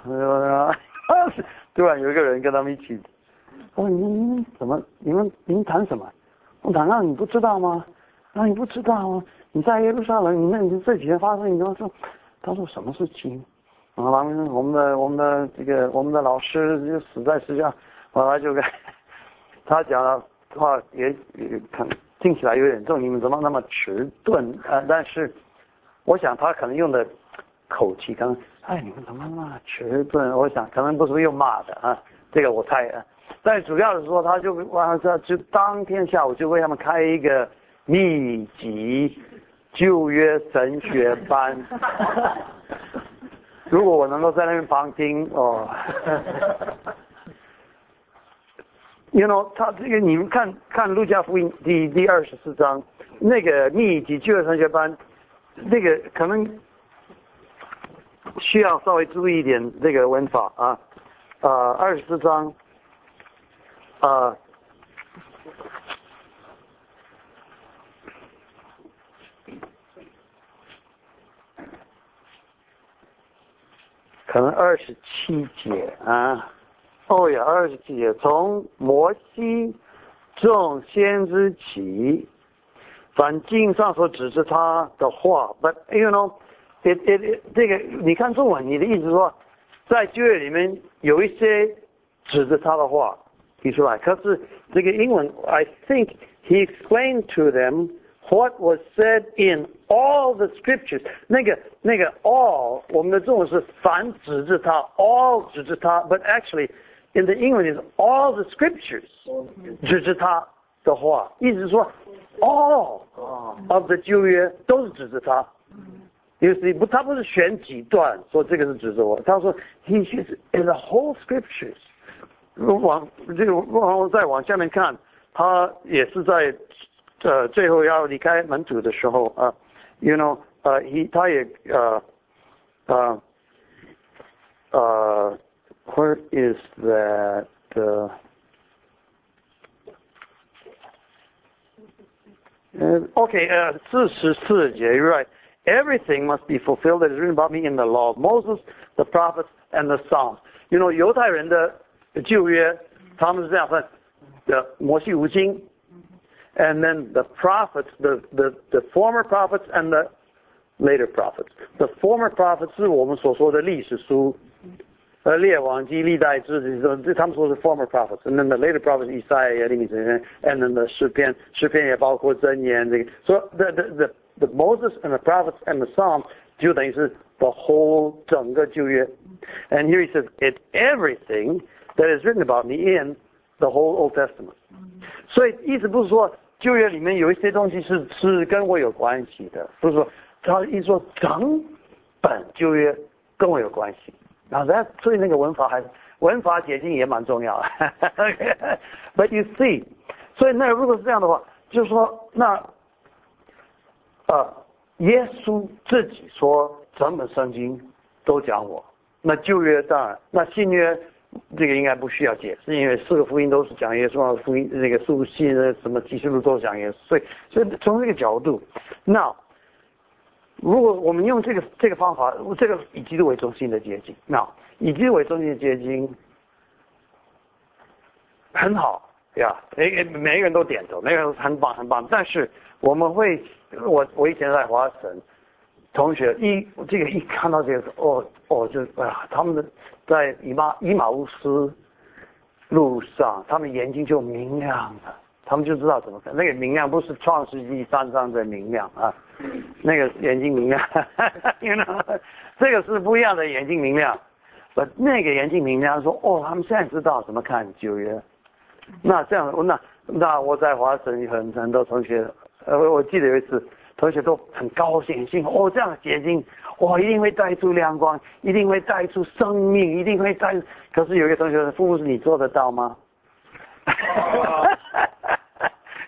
了，突然有一个人跟他们一起，我说你们怎么？你们你们谈什么？我谈到你不知道吗？啊，你不知道吗？你在耶路撒冷，你那你这几天发生，你都说？他说什么事情？啊，我们我们的我们的这个我们的老师就死在世上，后来就跟 他讲的话也也看听起来有点重，你们怎么那么迟钝啊？但是我想他可能用的口气，可能哎你们怎么那么迟钝？我想可能不是用骂的啊，这个我猜啊。但主要是说，他就晚上就当天下午就为他们开一个秘籍。旧约神学班，如果我能够在那边旁听哦，you know，他这个你们看看路加福音第第二十四章那个密集旧约神学班，那个可能需要稍微注意一点这个文法啊，呃，二十四章，啊。可能二十七节啊，哦呀，二十七节，从摩西众先知起，凡经上所指示他的话，but you know，it it 这个你看中文，你的意思说，在旧约里面有一些指着他的话提出来，可是这个英文，I think he explained to them。What was said in all the scriptures？那个那个 all，我们的中文是凡指着他，all 指着他，but actually in the English is all the scriptures 指着他的话，意思是说 all of the 旧约都是指着他。 有时不，他不是选几段说这个是指着我，他说 he is in the whole scriptures。往这个往再往下面看，他也是在 呃最后要离开门徒的时候啊，you know，呃，he 他也呃呃呃，where is that？呃，OK，呃，四十四节，you're right。Everything must be fulfilled that is written about me in the law of Moses, the prophets, and the Psalms. You know，犹太人的旧约，他们是这样分的：摩西五经 ，and then the prophets, the the the former prophets and the later prophets. The former prophets 是我们所说的历史书，呃，列王记、历代志，这他们说是 former prophets。and then the later prophets 以赛亚、利米真人，and then the 诗篇，诗篇也包括箴言这个。So the the the the Moses and the prophets and the Psalms 就等于是 the whole 整个旧约。And here he says, it's everything that is written about me in the whole Old Testament。所以意思不是说 旧约里面有一些东西是是跟我有关系的，不是说他一说整本旧约跟我有关系。然后所以那个文法还文法解经也蛮重要的。But you see，所以那如果是这样的话，就是说那呃耶稣自己说整本圣经都讲我，那旧约当然，那新约。这个应该不需要解释，因为四个福音都是讲耶稣，福音那个书信的什么启示录都是讲耶稣，所以所以从这个角度，那如果我们用这个这个方法，这个以基督为中心的结晶，那以基督为中心的结晶很好呀，每每个人都点头，每个人都很棒很棒，但是我们会，我我以前在华神。同学一这个一看到这个哦哦就哎呀他们的在以马以马乌斯路上，他们眼睛就明亮了，他们就知道怎么看。那个明亮不是创世纪三章的明亮啊，那个眼睛明亮，这个是不一样的眼睛明亮。不，那个眼睛明亮说哦，他们现在知道怎么看九月。那这样那那我在华神很很多同学，呃我记得有一次。同学都很高兴，幸福哦，这样的结晶，哇，一定会带出亮光，一定会带出生命，一定会带。可是有一个同学，父母是你做得到吗？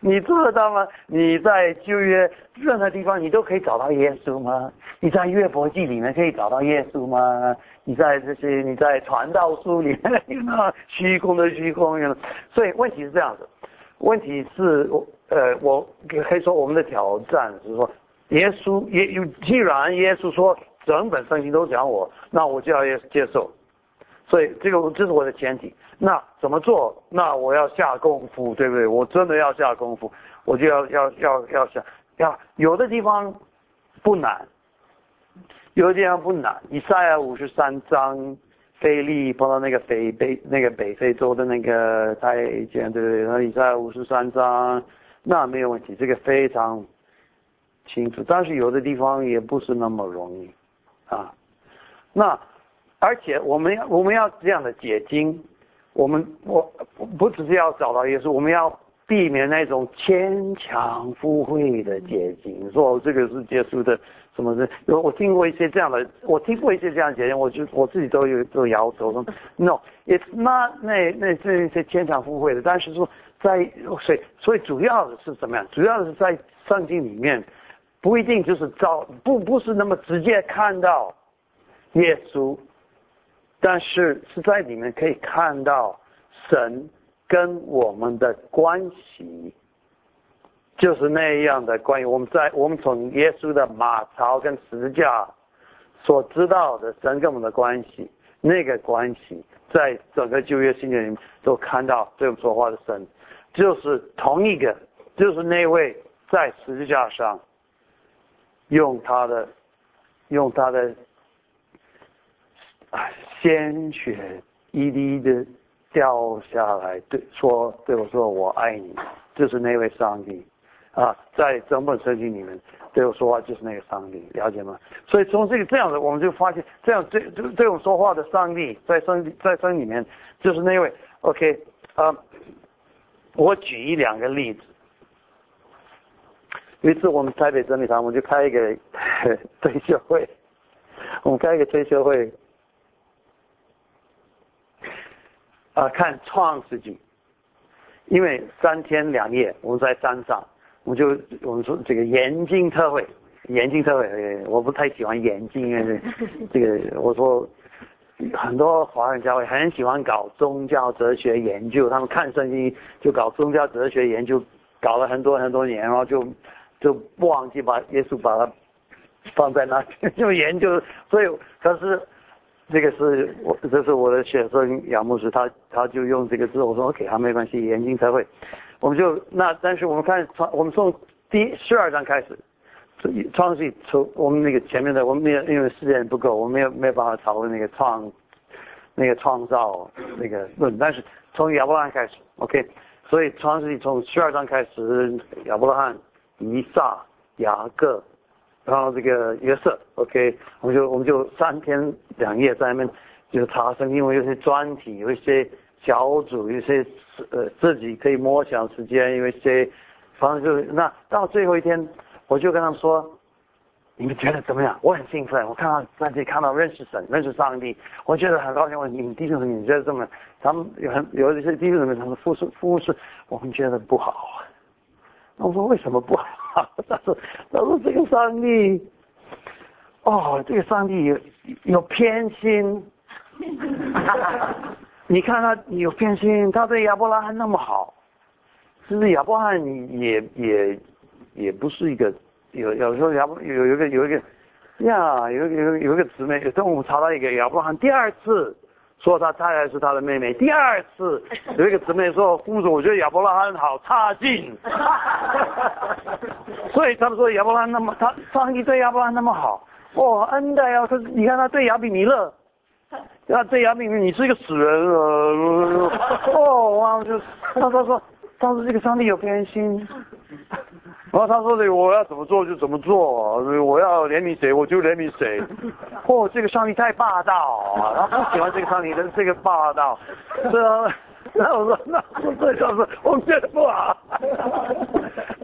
你做得到吗？你在旧约任何地方，你都可以找到耶稣吗？你在约伯记里面可以找到耶稣吗？你在这些，你在传道书里面，那 虚空的虚空，所以问题是这样子，问题是。呃，我可以说我们的挑战是说，耶稣也有，既然耶稣说整本圣经都讲我，那我就要接接受，所以这个这是我的前提。那怎么做？那我要下功夫，对不对？我真的要下功夫，我就要要要要想，要有的地方不难，有的地方不难。以赛亚五十三章。菲利碰到那个北北那个北非洲的那个太监，对不对？那以赛亚五十三章。那没有问题，这个非常清楚。但是有的地方也不是那么容易啊。那而且我们要我们要这样的解经，我们我不只是要找到耶稣，我们要避免那种牵强附会的解经，说这个是耶稣的什么的。我我听过一些这样的，我听过一些这样解经，我就我自己都有都摇头说，No，it's not 那那这些牵强附会的，但是说。在所以所以主要的是怎么样？主要是在圣经里面，不一定就是照不不是那么直接看到耶稣，但是是在里面可以看到神跟我们的关系，就是那样的关于我们在我们从耶稣的马槽跟十字架所知道的神跟我们的关系，那个关系在整个旧约新约里面都看到对我们说话的神。就是同一个，就是那位在十字架上用他的用他的鲜血一滴的掉下来，对说对我说我爱你，就是那位上帝啊，在整本圣经里面对我说话就是那个上帝，了解吗？所以从这个这样子，我们就发现这样对对对我说话的上帝在圣在圣里面就是那位 OK 啊。我举一两个例子，有一次我们台北真理堂，我们就开一个 退休会，我们开一个退休会，啊，看创世纪，因为三天两夜我们在山上，我们就我们说这个眼睛特会，眼睛特会，我不太喜欢眼睛，因为这个我说。很多华人教会很喜欢搞宗教哲学研究，他们看圣经就搞宗教哲学研究，搞了很多很多年，然后就就不忘记把耶稣把它放在那里就研究。所以可是这个是我这是我的学生杨牧师，他他就用这个字，我说 OK，他没关系，眼睛才会。我们就那但是我们看从我们从第十二章开始。创世纪从我们那个前面的，我们没有因为时间不够，我们没有没有办法讨论那个创那个创造那个论。但是从亚伯拉罕开始，OK，所以创世纪从十二章开始，亚伯拉罕、以撒、雅各，然后这个约瑟，OK，我们就我们就三天两夜在那边就查圣经，因为有些专题，有一些小组，有些呃自己可以摸想时间，因为些反正就那到最后一天。我就跟他们说：“你们觉得怎么样？我很兴奋，我看到在这里看到认识神、认识上帝，我觉得很高兴。我你们弟兄姊妹，你觉得怎么？他们有很有一些弟兄姊妹，他们服侍服侍，我们觉得不好。那我说为什么不好？他说他说这个上帝，哦，这个上帝有有偏心。你看他有偏心，他对亚伯拉罕那么好，是不是亚伯拉罕也？”也不是一个有有时候亚伯有有一个有一个呀有有有一个姊妹，跟我们查到一个亚伯拉罕第二次说他太太是他的妹妹，第二次有一个姊妹说父主我觉得亚伯拉罕好差劲，所以他们说亚伯拉罕那么他上帝对亚伯拉罕那么好哦恩的呀，可是你看他对亚比米勒，他对亚比米你是一个死人啊哦哇就他他说当时这个上帝有偏心。然后他说的我要怎么做就怎么做，我要怜悯谁我就怜悯谁。哦，这个上帝太霸道，他不喜欢这个上帝的这个霸道。是啊，那我说那我这就是我们觉得不好，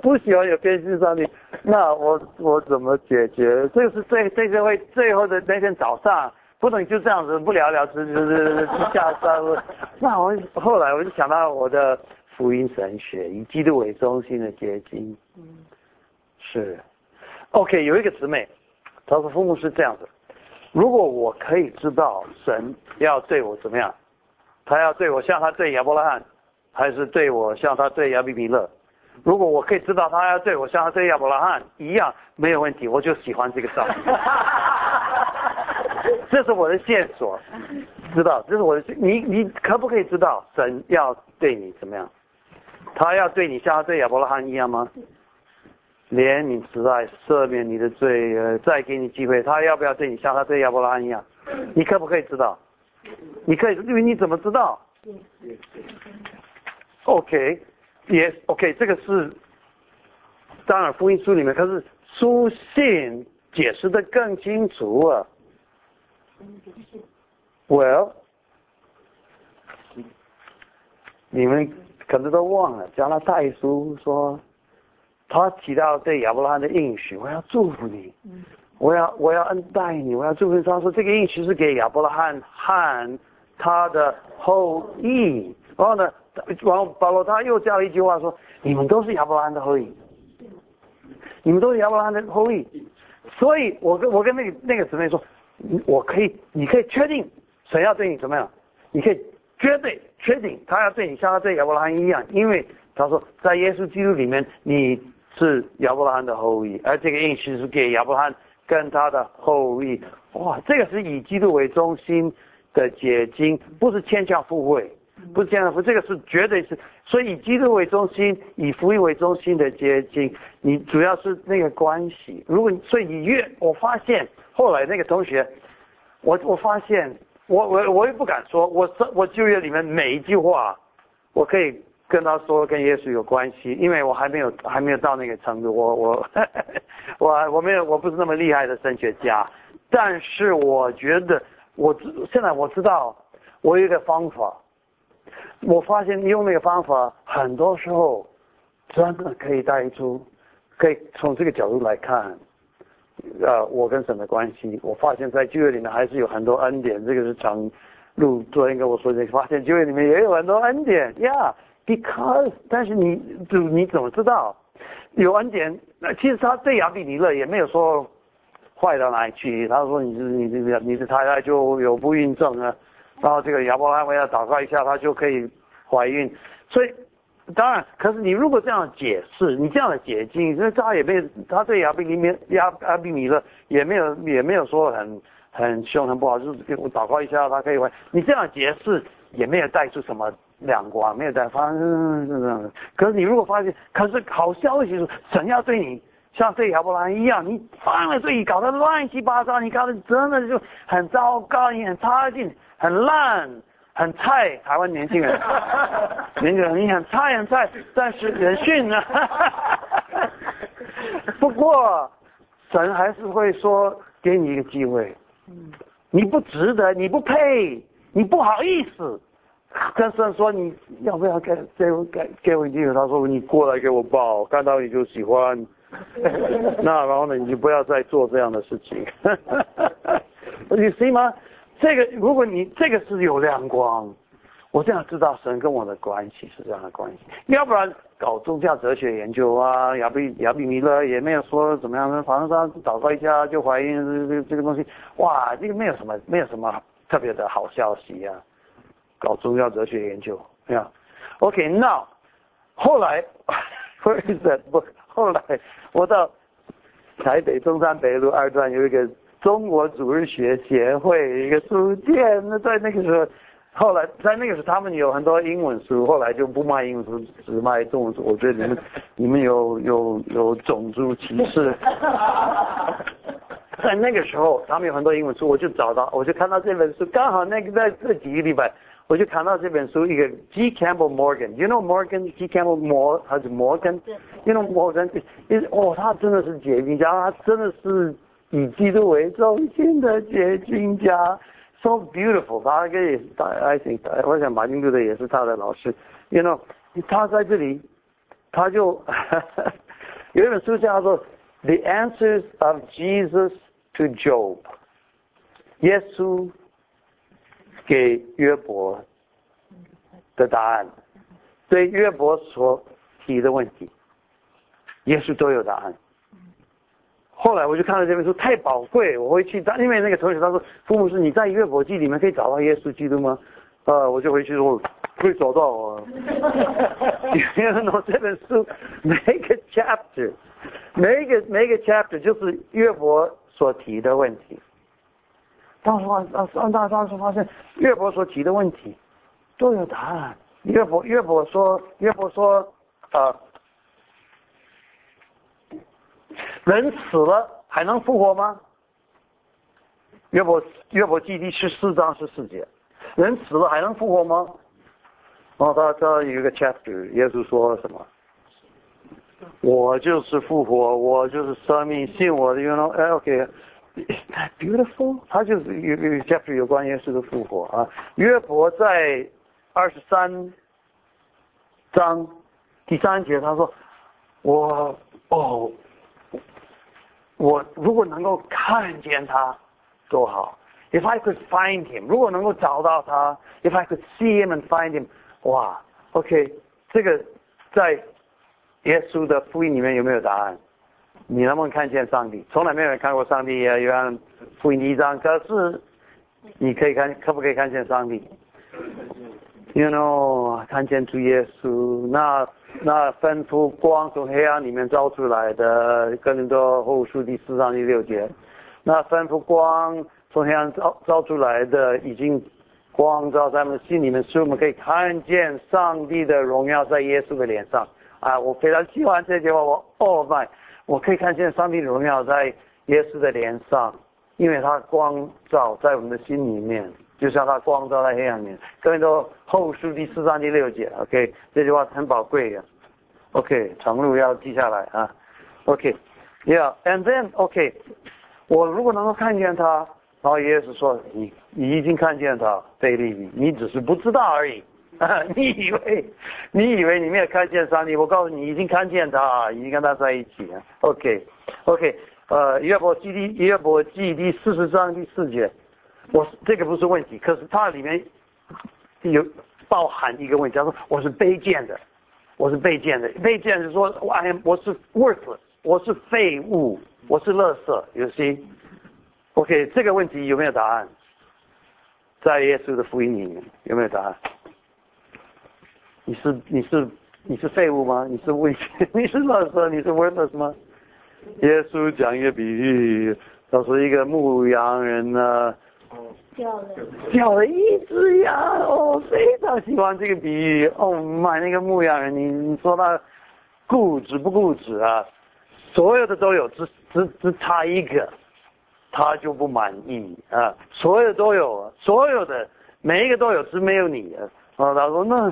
不喜欢有偏心上帝。那我我怎么解决？这个是最这个会最后的那天早上，不能就这样子不了了之就是下山了。那我后来我就想到我的。福音神学以基督为中心的结晶，是，OK，有一个姊妹，她说父母是这样子，如果我可以知道神要对我怎么样，他要对我像他对亚伯拉罕，还是对我像他对亚比米勒，如果我可以知道他要对我像他对亚伯拉罕一样，没有问题，我就喜欢这个上帝，这是我的线索，知道，这是我的，你你可不可以知道神要对你怎么样？他要对你像对亚伯拉罕一样吗？怜悯慈爱，赦免你的罪，再给你机会。他要不要对你像他对亚伯拉罕一样？你可不可以知道？你可以，因为你怎么知道？OK，也 OK，这个是当然福音书里面，可是书信解释的更清楚啊。Well，你们。可能都忘了，加拉太书说，他提到对亚伯拉罕的应许，我要祝福你，我要我要恩待你，我要祝福你。他说这个应许是给亚伯拉罕和他的后裔。然后呢，然后保罗他又加了一句话说，你们都是亚伯拉罕的后裔，你们都是亚伯拉罕的后裔。所以我跟我跟那个那个姊妹说，我可以，你可以确定神要对你怎么样，你可以。绝对确定，他要对你像他对亚伯拉罕一样，因为他说在耶稣基督里面你是亚伯拉罕的后裔，而这个应许是给亚伯拉罕跟他的后裔。哇，这个是以基督为中心的结晶，不是牵强附会，不是牵强附，这个是绝对是，所以以基督为中心，以福音为中心的结晶，你主要是那个关系。如果所以你越，我发现后来那个同学，我我发现。我我我也不敢说，我我就业里面每一句话，我可以跟他说跟耶稣有关系，因为我还没有还没有到那个程度，我我我我没有我不是那么厉害的神学家，但是我觉得我现在我知道我有一个方法，我发现用那个方法很多时候真的可以带出可以从这个角度来看，呃，我跟神的关系，我发现在旧约里面还是有很多恩典。这个是常路昨天跟我说的，发现旧约里面也有很多恩典呀。Because，但是你就你怎么知道有恩典？那其实他对亚比尼勒也没有说坏到哪里去。他说你是你你你的太太就有不孕症啊，然后这个亚伯拉罕要祷告一下，他就可以怀孕。所以当然，可是你如果这样解释，你这样的解经，那他也没，他对亚比尼勒亚亚比尼勒也没有也没有说很很凶很不好，就是给我祷告一下，他可以怀。你这样解释也没有带出什么。两光没有在发生，可是你如果发现，可是好消息是，神要对你像对亚伯兰一样，你犯了罪，搞得乱七八糟，你搞得真的就很糟糕，你很差劲，很烂，很菜。台湾年轻人，年轻人你很菜很菜，但是人训呢？不过神还是会说给你一个机会，你不值得，你不配，你不好意思。跟神说你要不要给给我给给我机会？他说你过来给我抱，看到你就喜欢。那然后呢，你就不要再做这样的事情。你信吗？这个如果你这个是有亮光，我这样知道神跟我的关系是这样的关系。要不然搞宗教哲学研究啊，亚比亚比弥勒也没有说怎么样，反正他祷告一下就怀孕，这这这个东西，哇，这个没有什么没有什么特别的好消息呀。搞宗教哲学研究，对呀。OK，now，后来，where is that？不，后来我到台北中山北路二段有一个中国主日学协会一个书店。那在那个时候，后来在那个时候他们有很多英文书，后来就不卖英文书，只卖中文书。我觉得你们你们有有有种族歧视。在那个时候，他们有很多英文书，我就找到，我就看到这本书，刚好那个在这几个礼拜。我就看到这本书，一个 G. Campbell Morgan，you know Morgan G. Campbell 摩还是摩根？you know Morgan？哦，他真的是解密家，他真的是以基督为中心的解经家，so beautiful。他可以，I think，我想马丁路德也是他的老师。you know，他在这里，他就 有一本书叫做《The Answers of Jesus to Job》，耶稣。给约伯的答案，对约伯所提的问题，耶稣都有答案。后来我就看到这本书太宝贵，我回去，因为那个同学他说，父母是你在约伯记里面可以找到耶稣基督吗？啊，我就回去说会找到啊。因为我这本书每个 chapter，每一个每一个 chapter 就是约伯所提的问题。当时发，当当当时发现，岳伯所提的问题都有答案。岳伯岳伯说，岳伯说，呃，人死了还能复活吗？约伯约伯记第十四章十四节，人死了还能复活吗？然后他他有一个 chapter，耶稣说什么？我就是复活，我就是生命，信我的，you know，哎，OK。Beautiful，他就是有有 chapter 有关耶稣的复活啊。约伯在二十三章第三节，他说：“我哦，我如果能够看见他多好。If I could find him，如果能够找到他，If I could see him and find him，哇，OK，这个在耶稣的福音里面有没有答案？”你能不能看见上帝？从来没有人看过上帝呀！约福音第一章，可是你可以看，可不可以看见上帝？You know，看见主耶稣，那那吩咐光从黑暗里面照出来的，更多后书第四章第六节，那吩咐光从黑暗照照出来的，已经光照在我们心里面，使我们可以看见上帝的荣耀在耶稣的脸上。啊，我非常喜欢这句话，我 Oh my。我可以看见上帝的荣耀在耶稣的脸上，因为他光照在我们的心里面，就像他光照在黑暗里面。各位都后书第四章第六节，OK，这句话很宝贵的，OK，长路要记下来啊，OK，Yeah，and then OK，我如果能够看见他，然后耶稣说你你已经看见他，菲利，你只是不知道而已，你以为你以为你没有看见上帝？我告诉你，已经看见他，已经跟他在一起了。OK，OK，呃，约伯记第约伯记第四十章第四节，我这个不是问题，可是它里面有包含一个问题，他说我是卑贱的，我是卑贱的，卑贱是说，I am 我是 worthless，我是废物，我是垃圾，有 see？OK，这个问题有没有答案？在耶稣的福音里面有没有答案？你是你是你是废物吗？你是危？你是垃圾？你是 worthless 吗？耶稣讲一个比喻，他说一个牧羊人呢，掉了，掉了一只羊，哦，非常喜欢这个比喻。哦，买那个牧羊人，你你说他固执不固执啊？所有的都有，只只只差一个。他就不满意啊，所有都有，所有的每一个都有，只没有你啊。他说那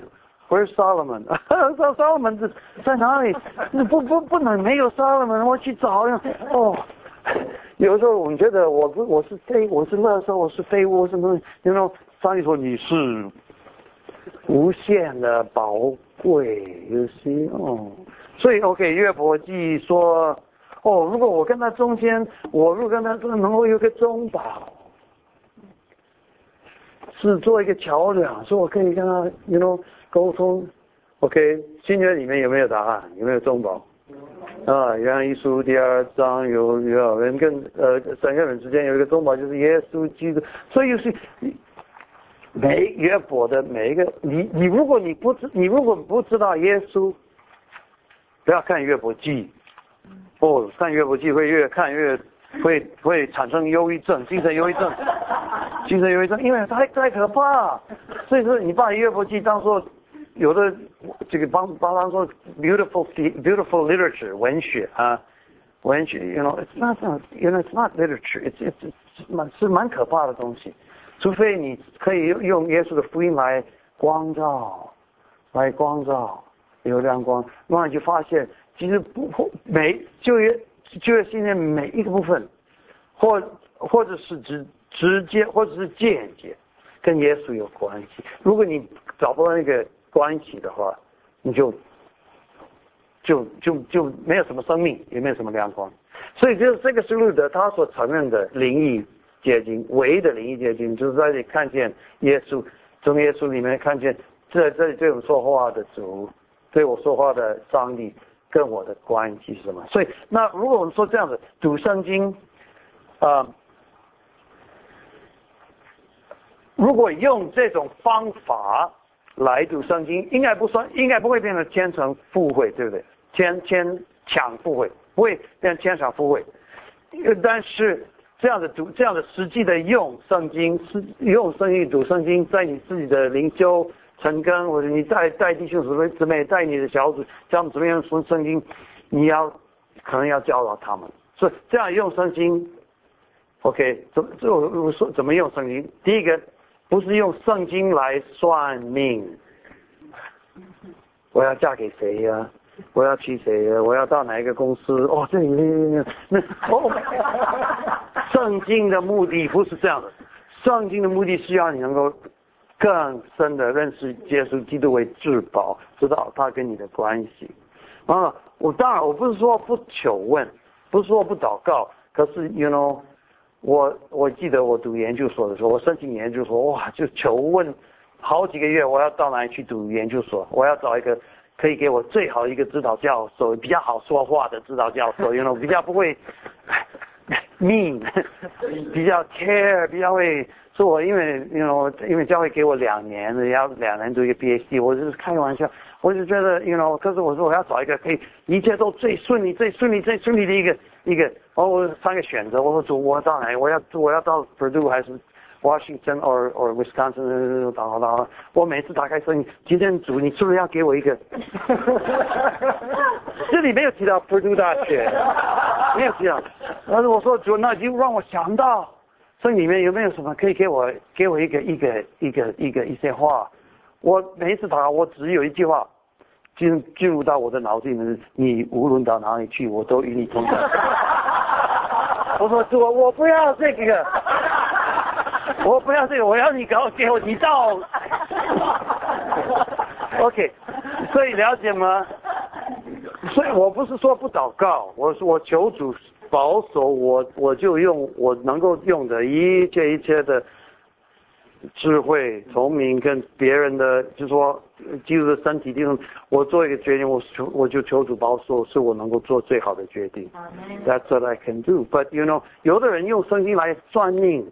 Where's Solomon？说 Solomon 在在哪里？不不不能没有 Solomon，我去找呀。哦，有时候我们觉得我不我是废，我是那时候，我是废物什么？然后上帝说你是无限的宝贵，有些哦。所以 OK，岳伯记说。哦，如果我跟他中间，我如果跟他能够有个中保，是做一个桥梁，说我可以跟他，you know，沟通。OK，新约里面有没有答案？有没有中保？啊，约翰一书第二章有有人跟呃三个人之间有一个中保，就是耶稣基督。所以就是每约伯的每一个，你你如果你不知你如果不知道耶稣，不要看约伯记。哦，看越不记会越看越会会产生忧郁症，精神忧郁症，精神忧郁症，因为太太可怕。所以说，你把越不记当做有的这个帮帮他说 beautiful beautiful literature 文学啊，文学，you know it's not you know it's not literature，it's it's 蛮是蛮可怕的东西。除非你可以用用耶稣的福音来光照，来光照，有亮光，那你就发现。其实不或每就业就业训练每一个部分，或或者是直直接或者是间接，跟耶稣有关系。如果你找不到那个关系的话，你就就就就没有什么生命，也没有什么亮光。所以就是这个是路德他所承认的灵异结晶，唯一的灵异结晶，就是在这里看见耶稣，从耶稣里面看见这这里对我们说话的主，对我说话的上帝。跟我的关系是什么？所以，那如果我们说这样子读圣经，啊，如果用这种方法来读圣经，应该不算，应该不会变成千成附会，对不对？千千强附会不会变成千强附会，但是这样的读，这样的实际的用圣经，是用圣经读圣经，在你自己的灵修。成根，或者你带带弟兄姊妹姊妹带你的小组，教他们怎么样说圣经，你要可能要教导他们，所以这样用圣经，OK，怎么这我我说怎么用圣经？第一个不是用圣经来算命，我要嫁给谁呀？我要娶谁呀？我要到哪一个公司？哦，这里那哦，圣经的目的不是这样的，圣经的目的是要你能够。更深的认识耶稣基督为至宝，知道他跟你的关系。啊，我当然我不是说不求问，不是说不祷告，可是 you know，我我记得我读研究所的时候，我申请研究所，哇，就求问好几个月，我要到哪里去读研究所？我要找一个可以给我最好一个指导教授，比较好说话的指导教授因为我比较不会 mean，比较 care，比较会。是我因为因为我因为教会给我两年，要两年读一个 PhD，我就是开玩笑，我就觉得，you know，可是我说我要找一个可以一切都最顺利、最顺利、最顺利的一个一个，哦，三个选择，我说主，我到哪？我要我要到 Purdue 还是 Washington or or Wisconsin？打打，我每次打开声音，今天主，你是不是要给我一个？这里没有提到 Purdue 大学，没有提到，但是我说主，那就让我想到。这里面有没有什么可以给我给我一个一个一个一个一些话？我每一次打，我只有一句话进进入到我的脑子里面：你无论到哪里去，我都与你同在。我说主，我不要这个，我不要这个，我要你给我给我，你到 OK，所以了解吗？所以我不是说不祷告，我说我求主保守我，我就用我能够用的一切一切的智慧、聪明跟别人的，就说基督的身体地方，我做一个决定，我求我就求主保守，是我能够做最好的决定。That's what I can do. But you know，有的人用圣经来算命，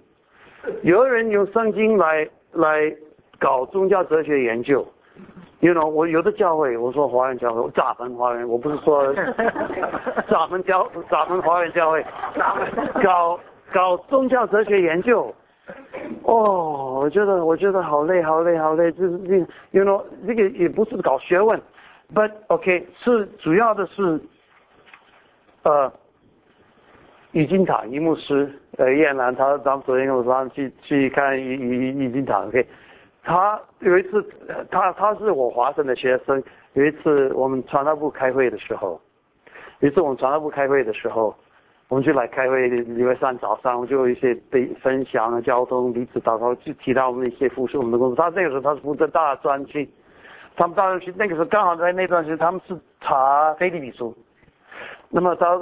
有的人用圣经来来搞宗教哲学研究。You know，我有的教会，我说华人教会，咱们华人，我不是说 咱们教咱们华人教会，搞搞宗教哲学研究。哦，我觉得我觉得好累好累好累，就是这，You know，这个也不是搞学问，But OK，是主要的是，呃，易经堂一牧师，呃，燕兰他他们昨天我说去去看易易易经堂，OK。他有一次，他他是我华生的学生。有一次我们传道部开会的时候，有一次我们传道部开会的时候，我们就来开会。礼拜三早上，我就有一些被分享交通彼此祷告，就提到我们一些服侍我们的工作。他那个时候他是负责大专区，他们大专区那个时候刚好在那段时间，他们是查非利比书。那么他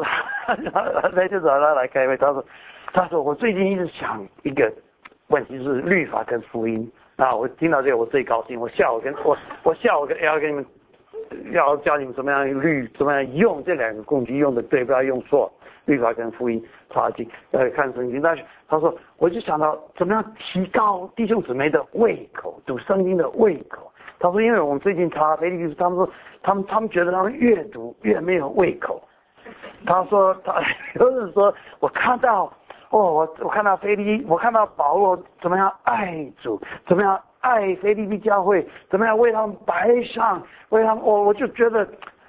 他他就找他来开会，他说他说我最近一直想一个问题是律法跟福音。啊！我听到这个，我最高兴。我下午跟我我下午跟要跟你们要教你们怎么样律，怎么样用这两个工具用的对，不要用错。律法跟福音查经，呃，看圣经。但是他说，我就想到怎么样提高弟兄姊妹的胃口，读圣经的胃口。他说，因为我们最近查腓立比书，他们说他们他们觉得他们越读越没有胃口。他说他有人说我看到。哦，我我看到菲利，我看到保罗怎么样爱主，怎么样爱菲利比教会，怎么样为他们摆上，为他们，我我就觉得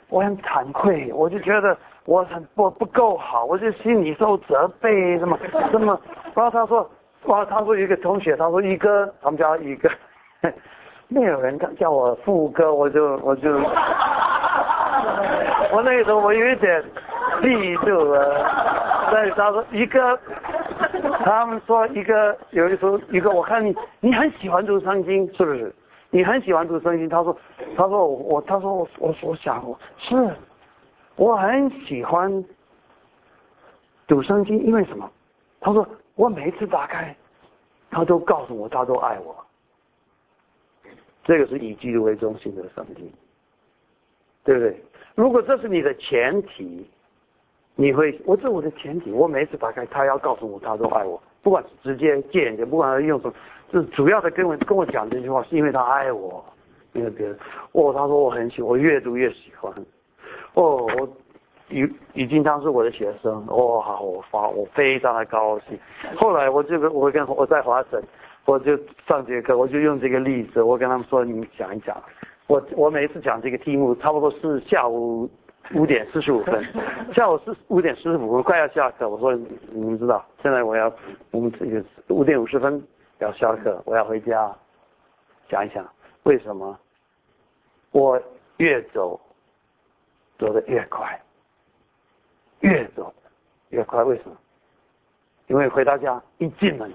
我很惭愧，我就觉得我很不不够好，我就心里受责备，什么 什么。然后他说，哇，他说一个同学，他说一哥，他们叫一哥，没有人叫我副哥，我就我就，我那个时候我有一点嫉妒啊。对，他说一个，他们说一个，有的时候一个，我看你，你很喜欢读圣经，是不是？你很喜欢读圣经。他说，他说我，他说我，我我想我是，我很喜欢读圣经，因为什么？他说我每次打开，他都告诉我，他都爱我。这个是以基督为中心的圣经，对不对？如果这是你的前提。你会，我这我的前提，我每次打开，他要告诉我，他都爱我，不管是直接间接，不管他用什么，是主要的跟我跟我讲这句话，是因为他爱我，因为别人，哦，他说我很喜，我越读越喜欢，哦，我已已经当是我的学生，哦，我发，我非常的高兴。后来我这个，我跟我在华省，我就上节课，我就用这个例子，我跟他们说，你们讲一讲，我我每一次讲这个题目，差不多是下午。五点四十五分，下午四五点四十五分快要下课。我说你们知道，现在我要我们这个五点五十分要下课，我要回家。想一想，为什么我越走走得越快，越走越快？为什么？因为回到家一进门，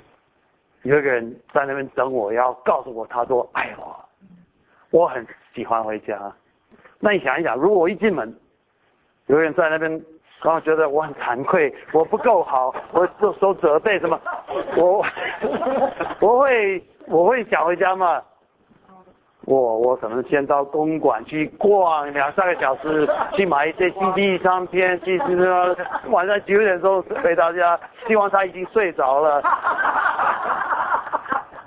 有一个人在那边等我，要告诉我他多爱我。我很喜欢回家。那你想一想，如果我一进门，有人在那边，然后觉得我很惭愧，我不够好，我受受责备什么？我 我会我会想回家吗？我我可能先到公馆去逛两三个小时，去买一些 CD 唱片，去什晚上九点钟回到家，希望他已经睡着了。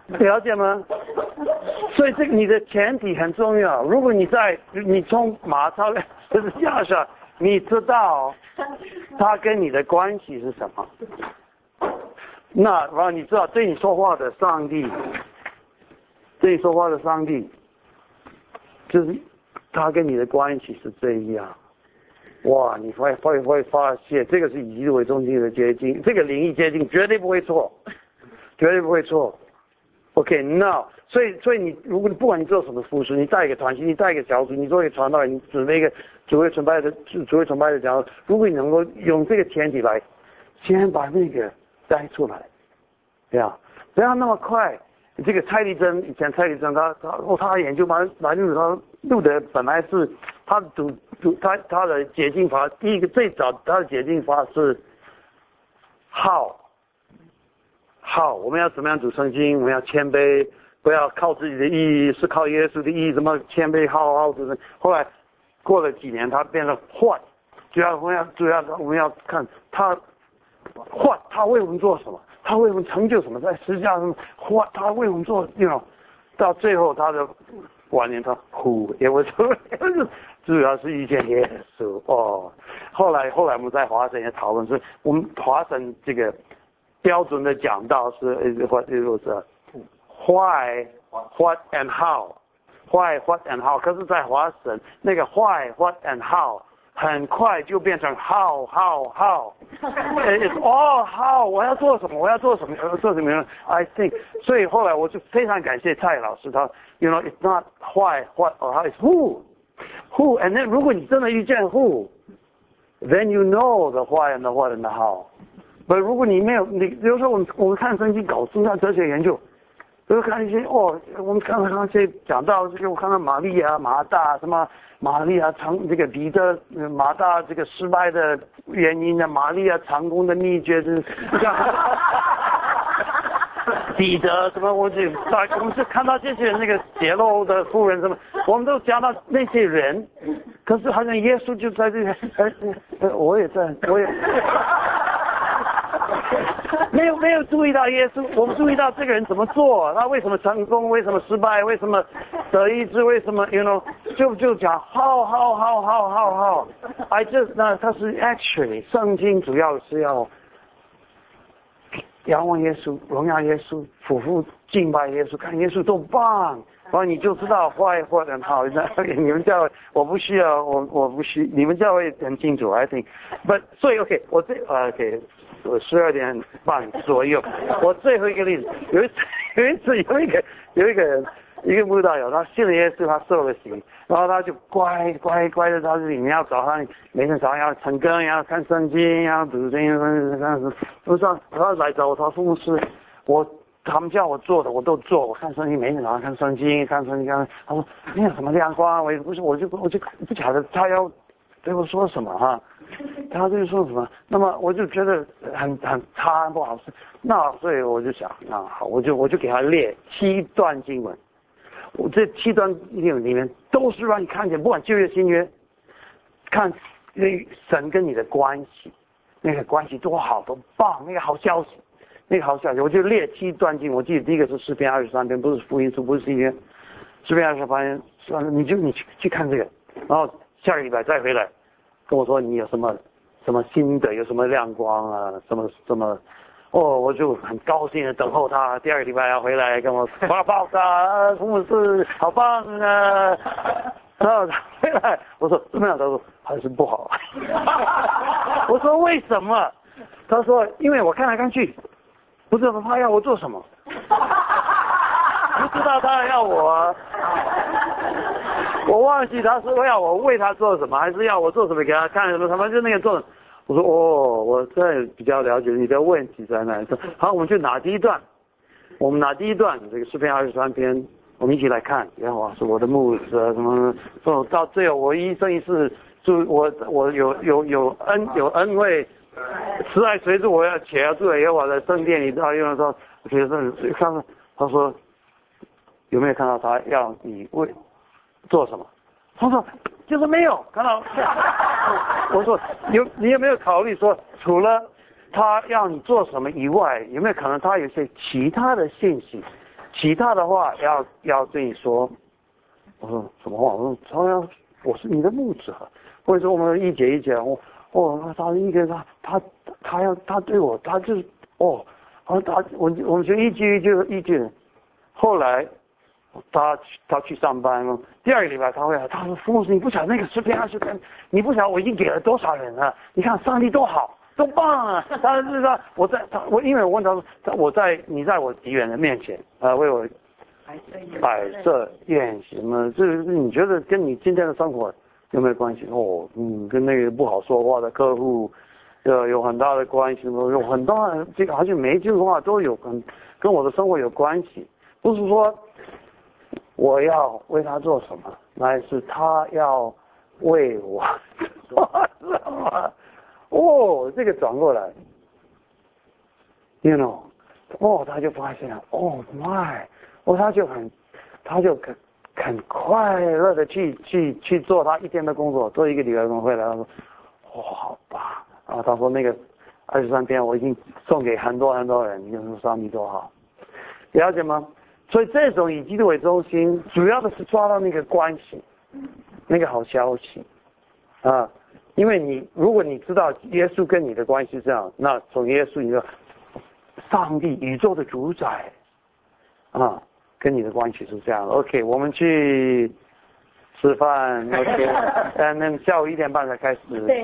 了解吗？所以这个你的前提很重要。如果你在你从马超就是架上。你知道他跟你的关系是什么？那然后你知道对你说话的上帝，对你说话的上帝，就是他跟你的关系是这样。哇，你会会会发现这个是以基为中心的结晶，这个灵异结晶绝对不会错，绝对不会错。OK，now，所以所以你如果你不管你做什么服饰，你带一个团体，你带一个小组，你做一个传道人，你准备一个。主位崇拜的主位崇拜的讲，如果你能够用这个前提来，先把那个带出来，对啊，不要那么快，这个蔡丽珍以前蔡丽珍他他哦他研究蛮蛮清楚，他录的本来是他主主他他的解经法，第一个最早他的解经法是 how how 我们要怎么样读圣经，我们要谦卑，不要靠自己的意义，是靠耶稣的意义，怎么谦卑 how how 读圣后来过了几年，他变成坏。主要我们要主要我们要看他坏他为我们做什么。他为我们成就什么？在十字架上，花他为我们做，你知道，到最后他的晚年，他哭，也我说，主要是遇见耶稣哦。后来后来我们在华神也讨论，是我们华神这个标准的讲道是或就是 why what and how why what and how，可是，在华神那个 why what and how。很快就变成 how how how，it's all how，我要做什么？我要做什么？我要做什么？I think，所以后来我就非常感谢蔡老师，他，you know，it's not why what or how，it's who，who，and then 如果你真的遇见 who，then you know the why and the what and the how。不，如果你没有，你比如说我们我们看圣经搞宗教哲学研究。就看一些哦，我们看看那些讲到这个，我看到玛利亚、马大什么玛利亚成这个彼得、马大这个失败的原因呢？玛利亚成功的秘诀是。彼得什么？我就我们是看到这些那个泄露的妇人什么，我们都讲到那些人，可是好像耶稣就在这里，哎，我也在，我也。没有没有注意到耶稣，我们注意到这个人怎么做，他为什么成功，为什么失败，为什么得医治，为什么，you know，就就讲好好好好好好，哎，这那他是 actually 圣经主要是要仰望耶稣，荣耀耶稣，俯伏敬拜耶稣，看耶稣多棒，然后你就知道坏或者好。那你们教会我不需要，我我不需，你们教会很清楚，I think，but 所以 OK，我这 OK。我十二点半左右，我最后一个例子，有一次有一次有一个有一个人，一个慕道友，他信了耶稣，他受了洗，然后他就乖乖乖的，他是你要早上每天早上要晨更，要看圣经，要读经，什么什么，不是，他来找我，他说是，我他们叫我做的我都做，我看圣经，每天早上看圣经，看圣经，他说你有什么亮光，我也不是，我就我就不晓得他要对我说什么哈。他就说什么？那么我就觉得很很差不好，那所以我就想，那好，我就我就给他列七段经文，我这七段经文里面都是让你看见，不管旧约新约，看那神跟你的关系，那个关系多好多棒，那个好消息，那个好消息，我就列七段经。我记得第一个是诗篇二十三篇，不是福音书，不是新约，诗篇二十三篇，你就你去去看这个，然后下个礼拜再回来。跟我说你有什么什么心得，有什么亮光啊？什么什么？哦，我就很高兴的等候他。第二个礼拜要回来跟我发报告，父母是好棒啊！然后他回来我说怎么样？他说还是不好。我说为什么？他说因为我看来看去，不知道他要我做什么，不知道他要我。我忘记他说要我为他做什么，还是要我做什么给他看什么？他们就那个做。我说哦，我现在比较了解你的问题在哪。里好，我们就拿第一段，我们拿第一段这个诗篇二十三篇，我们一起来看。然后是我的牧师什么，说到最后我一生一世，就我我有有有恩有恩惠，慈爱随着我要且要住在耶和华的圣殿里。到有人说，学生看他说有没有看到他要你为。做什么？他说就是没有看到。我说有你有没有考虑说，除了他要你做什么以外，有没有可能他有些其他的信息，其他的话要要对你说？我说什么话？我说他要我是你的牧者，或者说我们一节一节，我哦他一个他他他要他对我他就是哦，他他我我们就一句一句一句，后来。他他去上班了，第二个礼拜他会来，他说：“父母，你不晓得那个十篇二十篇，你不晓得我已经给了多少人了？你看上帝多好，多棒啊！” 他是说：“我在他我因为我问他说，我在你在我敌人的面前啊，为我摆设宴席嘛？这你觉得跟你今天的生活有没有关系？哦，嗯，跟那个不好说话的客户，呃，有很大的关系有很多这个好像每一句话都有跟跟我的生活有关系。”不是说我要为他做什么，乃是他要为我做什么。哦，这个转过来，you know，哦，他就发现，哦，my，哦，他就很，他就很很快乐的去去去做他一天的工作，做一个礼拜工回来，他说，哦，好吧，啊，他说那个二十三天我已经送给很多很多人，你说上帝多好，了解吗？所以这种以基督为中心，主要的是抓到那个关系，那个好消息，啊。因为你，如果你知道耶稣跟你的关系是这样，那从耶稣，你说上帝宇宙的主宰啊，跟你的关系是这样。OK，我们去吃饭。OK，但，那下午一点半才开始。对。